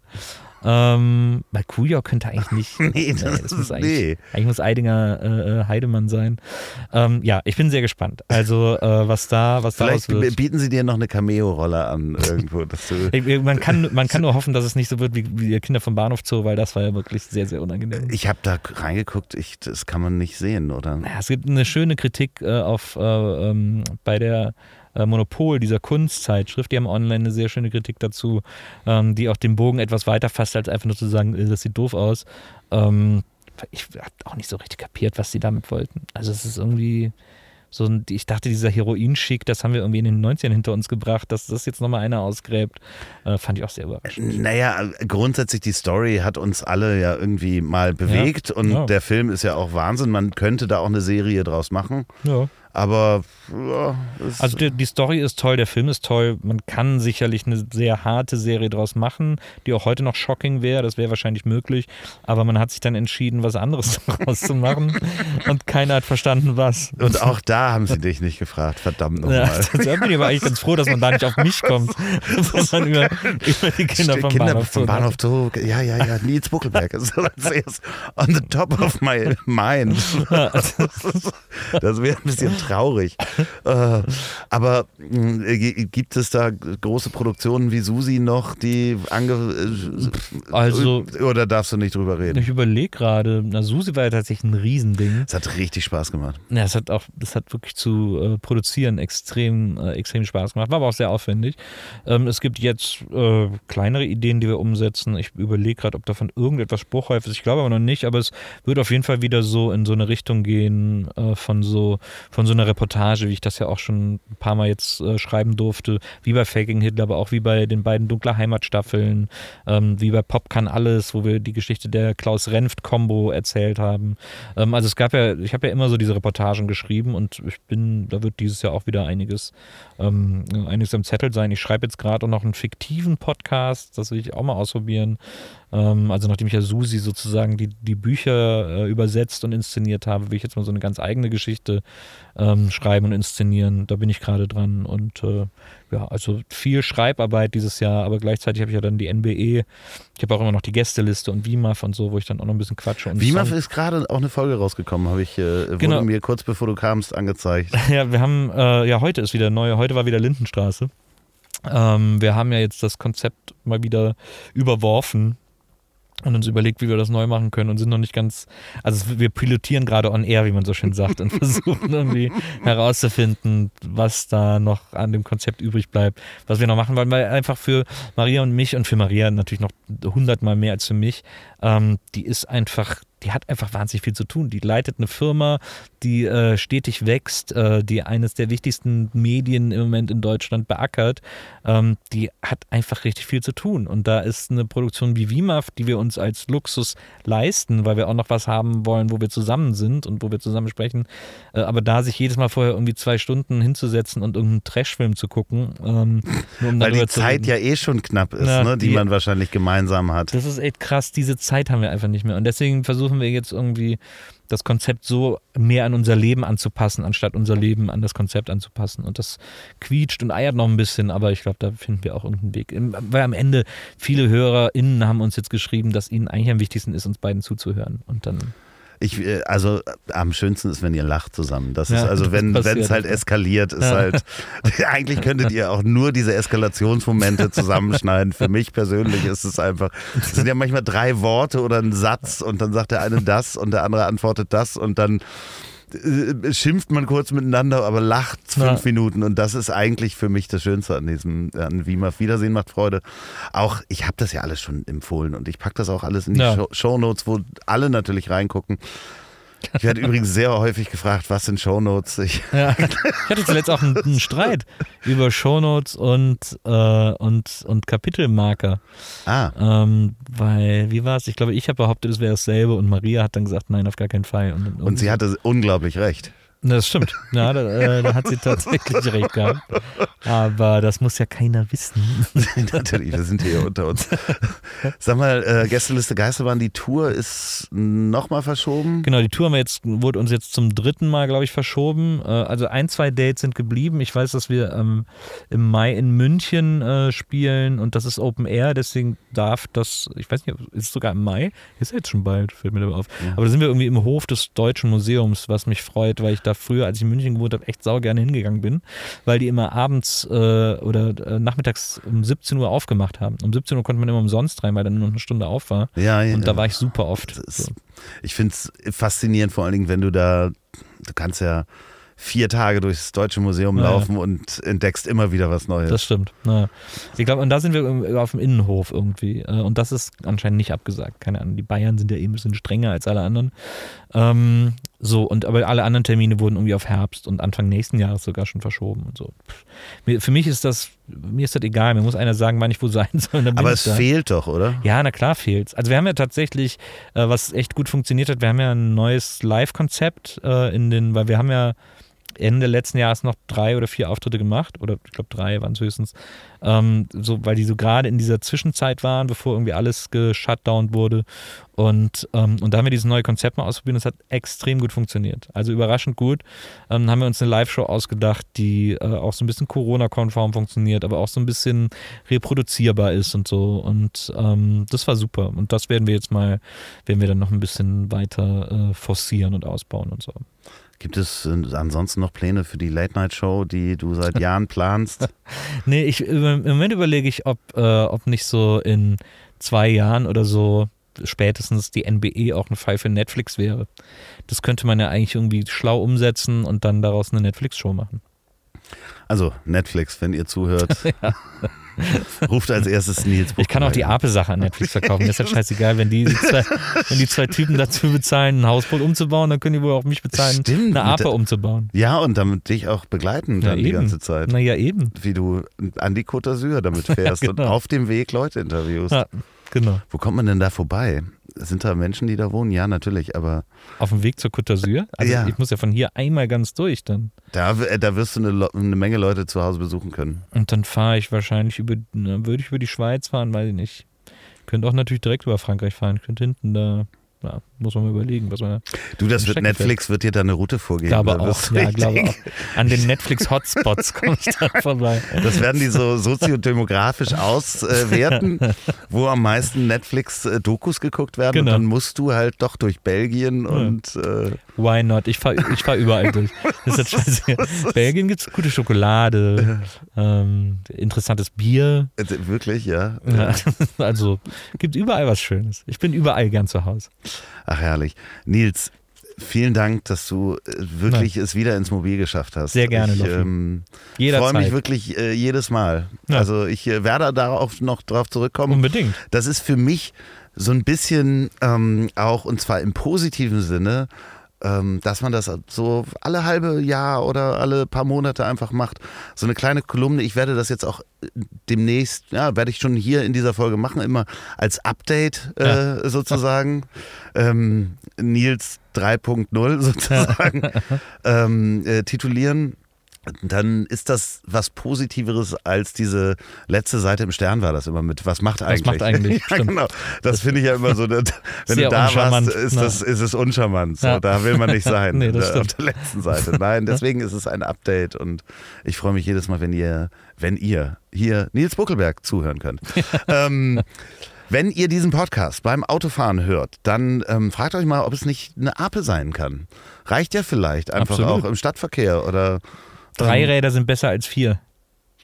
Ähm, bei Kujau könnte eigentlich nicht. Nee, das muss ist- eigentlich, nee. eigentlich muss Eidinger äh, äh, Heidemann sein. Ähm, ja, ich bin sehr gespannt. Also, äh, was da, was Vielleicht daraus wird. bieten sie dir noch eine Cameo-Rolle an irgendwo. Man kann, man kann nur hoffen, dass es nicht so wird wie, wie Kinder vom Bahnhof Zoo, weil das war ja wirklich sehr, sehr unangenehm. ich habe da reingeguckt, ich, das kann man nicht sehen, oder? Ja, es gibt eine schöne Kritik äh, auf, äh, ähm, bei der äh, Monopol, dieser Kunstzeitschrift. Die haben online eine sehr schöne Kritik dazu, ähm, die auch den Bogen etwas weiter fasst, als einfach nur zu sagen, äh, das sieht doof aus. Ähm, ich habe auch nicht so richtig kapiert, was sie damit wollten. Also es ist irgendwie so ein, ich dachte, dieser Heroinschick, das haben wir irgendwie in den 90ern hinter uns gebracht, dass das jetzt nochmal einer ausgräbt, äh, fand ich auch sehr überraschend. Naja, grundsätzlich die Story hat uns alle ja irgendwie mal bewegt und Ja. der Film ist ja auch Wahnsinn. Man könnte da auch eine Serie draus machen, Ja. Aber ja, Also die, die Story ist toll, der Film ist toll. Man kann sicherlich eine sehr harte Serie draus machen, die auch heute noch shocking wäre. Das wäre wahrscheinlich möglich. Aber man hat sich dann entschieden, was anderes daraus zu machen. Und keiner hat verstanden, was. und auch da haben sie dich nicht gefragt, verdammt Ja, nochmal. da bin ich aber eigentlich ganz froh, dass man da nicht auf mich kommt, man über, über die Kinder vom Bahnhof vom Zoo Bahnhof Zoo. Ja, ja, ja. Nils Buckelberg ist on the top of my mind. Das wäre ein bisschen traurig. äh, aber äh, gibt es da große Produktionen wie Susi noch, die ange äh, also oder darfst du nicht drüber reden? Ich überlege gerade, na Susi war ja tatsächlich ein Riesending. Es hat richtig Spaß gemacht. Ja, es hat auch, das hat wirklich zu äh, produzieren extrem, äh, extrem Spaß gemacht, war aber auch sehr aufwendig. Ähm, es gibt jetzt kleinere Ideen, die wir umsetzen. Ich überlege gerade, ob davon irgendetwas spruchreif ist. Ich glaube aber noch nicht, aber es wird auf jeden Fall wieder so in so eine Richtung gehen von so von so einer Reportage, wie ich das ja auch schon ein paar Mal jetzt äh, schreiben durfte, wie bei Faking Hitler, aber auch wie bei den beiden Dunkler Heimatstaffeln, ähm, wie bei Pop kann alles, wo wir die Geschichte der Klaus Renft-Kombo erzählt haben. Ähm, also es gab ja, ich habe ja immer so diese Reportagen geschrieben und ich bin, da wird dieses Jahr auch wieder einiges, ähm, einiges am Zettel sein. Ich schreibe jetzt gerade auch noch einen fiktiven Podcast, das will ich auch mal ausprobieren. Ähm, also nachdem ich ja Susi sozusagen die, die Bücher äh, übersetzt und inszeniert habe, will ich jetzt mal so eine ganz eigene Geschichte ähm, schreiben und inszenieren. Da bin ich gerade dran. Und äh, ja, also viel Schreibarbeit dieses Jahr, aber gleichzeitig habe ich ja dann die NBE. Ich habe auch immer noch die Gästeliste und WIMAF und so, wo ich dann auch noch ein bisschen quatsche. Und WIMAF ist gerade auch eine Folge rausgekommen, habe ich, äh, wurde genau. mir kurz bevor du kamst angezeigt. Ja, wir haben, äh, ja, heute ist wieder neu, heute war wieder Lindenstraße. Ähm, wir haben ja jetzt das Konzept mal wieder überworfen und uns überlegt, wie wir das neu machen können und sind noch nicht ganz, also wir pilotieren gerade on air, wie man so schön sagt, und versuchen irgendwie herauszufinden, was da noch an dem Konzept übrig bleibt, was wir noch machen wollen, weil einfach für Maria und mich und für Maria natürlich noch hundertmal mehr als für mich, ähm, die ist einfach die hat einfach wahnsinnig viel zu tun. Die leitet eine Firma, die äh, stetig wächst, äh, die eines der wichtigsten Medien im Moment in Deutschland beackert. Ähm, die hat einfach richtig viel zu tun. Und da ist eine Produktion wie WIMAF, die wir uns als Luxus leisten, weil wir auch noch was haben wollen, wo wir zusammen sind und wo wir zusammen sprechen. Äh, aber da sich jedes Mal vorher irgendwie zwei Stunden hinzusetzen und irgendeinen Trashfilm zu gucken. Ähm, um weil die Zeit ja eh schon knapp ist, Na, ne, die, die man wahrscheinlich gemeinsam hat. Das ist echt krass. Diese Zeit haben wir einfach nicht mehr. Und deswegen versuchen versuchen wir jetzt irgendwie das Konzept so mehr an unser Leben anzupassen, anstatt unser Leben an das Konzept anzupassen. Und das quietscht und eiert noch ein bisschen, aber ich glaube, da finden wir auch irgendeinen Weg. Weil am Ende viele HörerInnen haben uns jetzt geschrieben, dass ihnen eigentlich am wichtigsten ist, uns beiden zuzuhören. Und dann ich, äh, also am schönsten ist, wenn ihr lacht zusammen. Das ja, ist also, wenn es halt eskaliert, ist ja. halt. Eigentlich könntet ihr auch nur diese Eskalationsmomente zusammenschneiden. Für mich persönlich ist es einfach. Es sind ja manchmal drei Worte oder ein Satz und dann sagt der eine das und der andere antwortet das und dann äh, schimpft man kurz miteinander, aber lacht fünf ja. Minuten. Und das ist eigentlich für mich das Schönste an diesem, an Wiemer Wiedersehen macht Freude. Auch, ich habe das ja alles schon empfohlen und ich packe das auch alles in die ja. Show Notes, wo alle natürlich reingucken. Ich werde übrigens sehr häufig gefragt, was sind Shownotes? Ich, ja. ich hatte zuletzt auch einen, einen Streit über Shownotes und, äh, und, und Kapitelmarker. Ah. Ähm, weil, wie war es? Ich glaube, ich habe behauptet, es wäre dasselbe und Maria hat dann gesagt, nein, auf gar keinen Fall. Und, und sie hatte unglaublich recht. Das stimmt. Ja, da, äh, da, hat sie tatsächlich recht gehabt. Aber das muss ja keiner wissen. Natürlich, wir sind hier unter uns. Sag mal, äh, Gästeliste Geisterbahn, die Tour ist nochmal verschoben? Genau, die Tour haben wir jetzt, wurde uns jetzt zum dritten Mal, glaube ich, verschoben. Äh, also ein, zwei Dates sind geblieben. Ich weiß, dass wir ähm, im Mai in München äh, spielen und das ist Open Air, deswegen darf das, ich weiß nicht, ist es sogar im Mai? Ist ja jetzt schon bald, fällt mir dabei auf. Ja. Aber da sind wir irgendwie im Hof des Deutschen Museums, was mich freut, weil ich da früher, als ich in München gewohnt habe, echt sau gerne hingegangen bin, weil die immer abends äh, oder äh, nachmittags um 17 Uhr aufgemacht haben. Um 17 Uhr konnte man immer umsonst rein, weil dann nur eine Stunde auf war. Ja, ja. Und da war ich super oft. Ist, so. Ich finde es faszinierend, vor allen Dingen, wenn du da, du kannst ja vier Tage durchs Deutsche Museum laufen und entdeckst immer wieder was Neues. Das stimmt. Naja. Ich glaube, und da sind wir auf dem Innenhof irgendwie. Äh, und das ist anscheinend nicht abgesagt. Keine Ahnung. Die Bayern sind ja eben ein bisschen strenger als alle anderen. So, und aber alle anderen Termine wurden irgendwie auf Herbst und Anfang nächsten Jahres sogar schon verschoben und so. Für mich ist das, mir ist das egal. Mir muss einer sagen, wann ich wo sein soll. Aber es da. fehlt doch, oder? Ja, na klar fehlt's. Also wir haben ja tatsächlich, äh, was echt gut funktioniert hat, wir haben ja ein neues Live-Konzept äh, in den, weil wir haben ja Ende letzten Jahres noch drei oder vier Auftritte gemacht, oder ich glaube drei waren es höchstens, ähm, so, weil die so gerade in dieser Zwischenzeit waren, bevor irgendwie alles geshutdown wurde. Und, ähm, und da haben wir dieses neue Konzept mal ausprobiert und es hat extrem gut funktioniert. Also überraschend gut. Ähm, haben wir uns eine Live-Show ausgedacht, die äh, auch so ein bisschen Corona-konform funktioniert, aber auch so ein bisschen reproduzierbar ist und so. Und ähm, das war super. Und das werden wir jetzt mal, werden wir dann noch ein bisschen weiter äh, forcieren und ausbauen und so. Gibt es äh, ansonsten noch Pläne für die Late-Night-Show, die du seit Jahren planst? Nee, ich, im Moment überlege ich, ob, äh, ob nicht so in zwei Jahren oder so spätestens die NBE auch eine Fall für Netflix wäre. Das könnte man ja eigentlich irgendwie schlau umsetzen und dann daraus eine Netflix-Show machen. Also Netflix, wenn ihr zuhört, ruft als erstes Nils Ich kann auch die. Ape-Sache an Netflix verkaufen. Mir ist halt scheißegal, wenn die, die zwei, wenn die zwei Typen dazu bezahlen, ein Hausboot umzubauen, dann können die wohl auch mich bezahlen, Stimmt, eine Ape umzubauen. Ja, und damit dich auch begleiten Ja, dann die eben. ganze Zeit. Naja, eben. Wie du an die Côte d'Azur damit fährst und genau. auf dem Weg Leute interviewst. Ja, genau. Wo kommt man denn da vorbei? Sind da Menschen, die da wohnen? Ja, natürlich, aber Auf dem Weg zur Côte d'Azur. Also Ja. ich muss ja von hier einmal ganz durch dann. da, w- da wirst du eine, eine Menge Leute zu Hause besuchen können. Und dann fahre ich wahrscheinlich über, na, würde ich über die Schweiz fahren, weiß ich nicht. Könnte auch natürlich direkt über Frankreich fahren. Könnte hinten da, ja, muss man mal überlegen, was man Du, das wird. Netflix wird dir da eine Route vorgeben. glaube Da auch, ja, glaube auch. An den Netflix-Hotspots komme ich dann vorbei. Das werden die so soziodemografisch auswerten, wo am meisten Netflix-Dokus geguckt werden. Genau. Und dann musst du halt doch durch Belgien und äh, Why not? Ich fahre ich fahr überall durch. Das ist halt scheiße. Belgien gibt es gute Schokolade, ähm, interessantes Bier. äh, wirklich, ja. Ja, also gibt überall was Schönes. Ich bin überall gern zu Hause. Ach herrlich. Nils, vielen Dank, dass du äh, wirklich es wieder ins Mobil geschafft hast. Sehr gerne, Ich ähm, freue mich wirklich äh, jedes Mal. Ja. Also ich äh, werde darauf noch drauf zurückkommen. Unbedingt. Das ist für mich so ein bisschen ähm, auch, und zwar im positiven Sinne, dass man das so alle halbe Jahr oder alle paar Monate einfach macht. So eine kleine Kolumne. Ich werde das jetzt auch äh, demnächst, ja, werde ich schon hier in dieser Folge machen, immer als Update äh, sozusagen. ähm, Nils 3.0 sozusagen ähm, äh, titulieren. Dann ist das was Positiveres als diese letzte Seite im Stern war das immer mit. Was macht eigentlich? macht eigentlich? ja, genau. Das finde ich ja immer so, wenn Sehr du da warst, ist, Na. das, ist es uncharmant. So, Ja. Da will man nicht sein. Nee, das äh, auf der letzten Seite. Nein, deswegen ist es ein Update und ich freue mich jedes Mal, wenn ihr, wenn ihr hier Nils Buckelberg zuhören könnt. ähm, wenn ihr diesen Podcast beim Autofahren hört, dann ähm, fragt euch mal, ob es nicht eine Ape sein kann. Reicht ja vielleicht einfach Absolut. auch im Stadtverkehr oder Drei ähm, Räder sind besser als vier.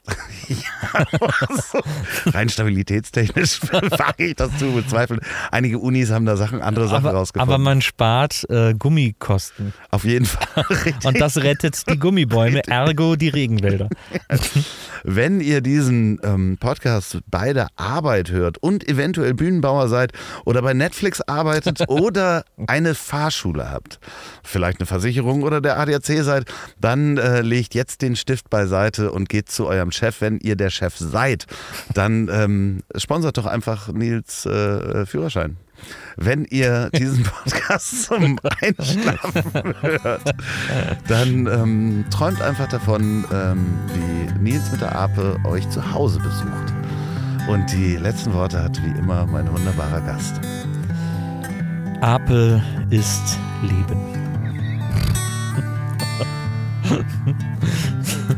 rein stabilitätstechnisch wage ich das zu bezweifeln. Einige Unis haben da Sachen, andere Sachen Aber, rausgefunden. aber man spart äh, Gummikosten. Auf jeden Fall. Richtig. Und das rettet die Gummibäume, ergo die Regenwälder. Wenn ihr diesen ähm, Podcast bei der Arbeit hört und eventuell Bühnenbauer seid oder bei Netflix arbeitet oder eine Fahrschule habt, vielleicht eine Versicherung oder der ADAC seid, dann äh, legt jetzt den Stift beiseite und geht zu eurem Chef. Wenn ihr der Chef seid, dann ähm, sponsert doch einfach Nils äh, Führerschein. Wenn ihr diesen Podcast zum Einschlafen hört, dann ähm, träumt einfach davon, ähm, wie Nils mit der Ape euch zu Hause besucht. Und die letzten Worte hat wie immer mein wunderbarer Gast. Ape ist Leben.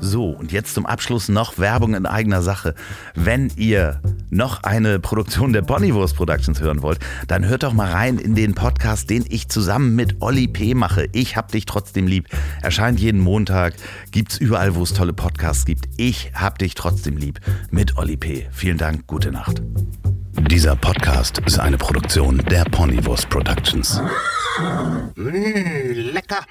So, und jetzt zum Abschluss noch Werbung in eigener Sache. Wenn ihr noch eine Produktion der Bonnywurst Productions hören wollt, dann hört doch mal rein in den Podcast, den ich zusammen mit Olli P. mache. Ich hab dich trotzdem lieb. Erscheint jeden Montag, gibt's überall, wo es tolle Podcasts gibt. Ich hab dich trotzdem lieb mit Olli P. Vielen Dank, gute Nacht. Dieser Podcast ist eine Produktion der Ponywurst Productions. Mmh, lecker.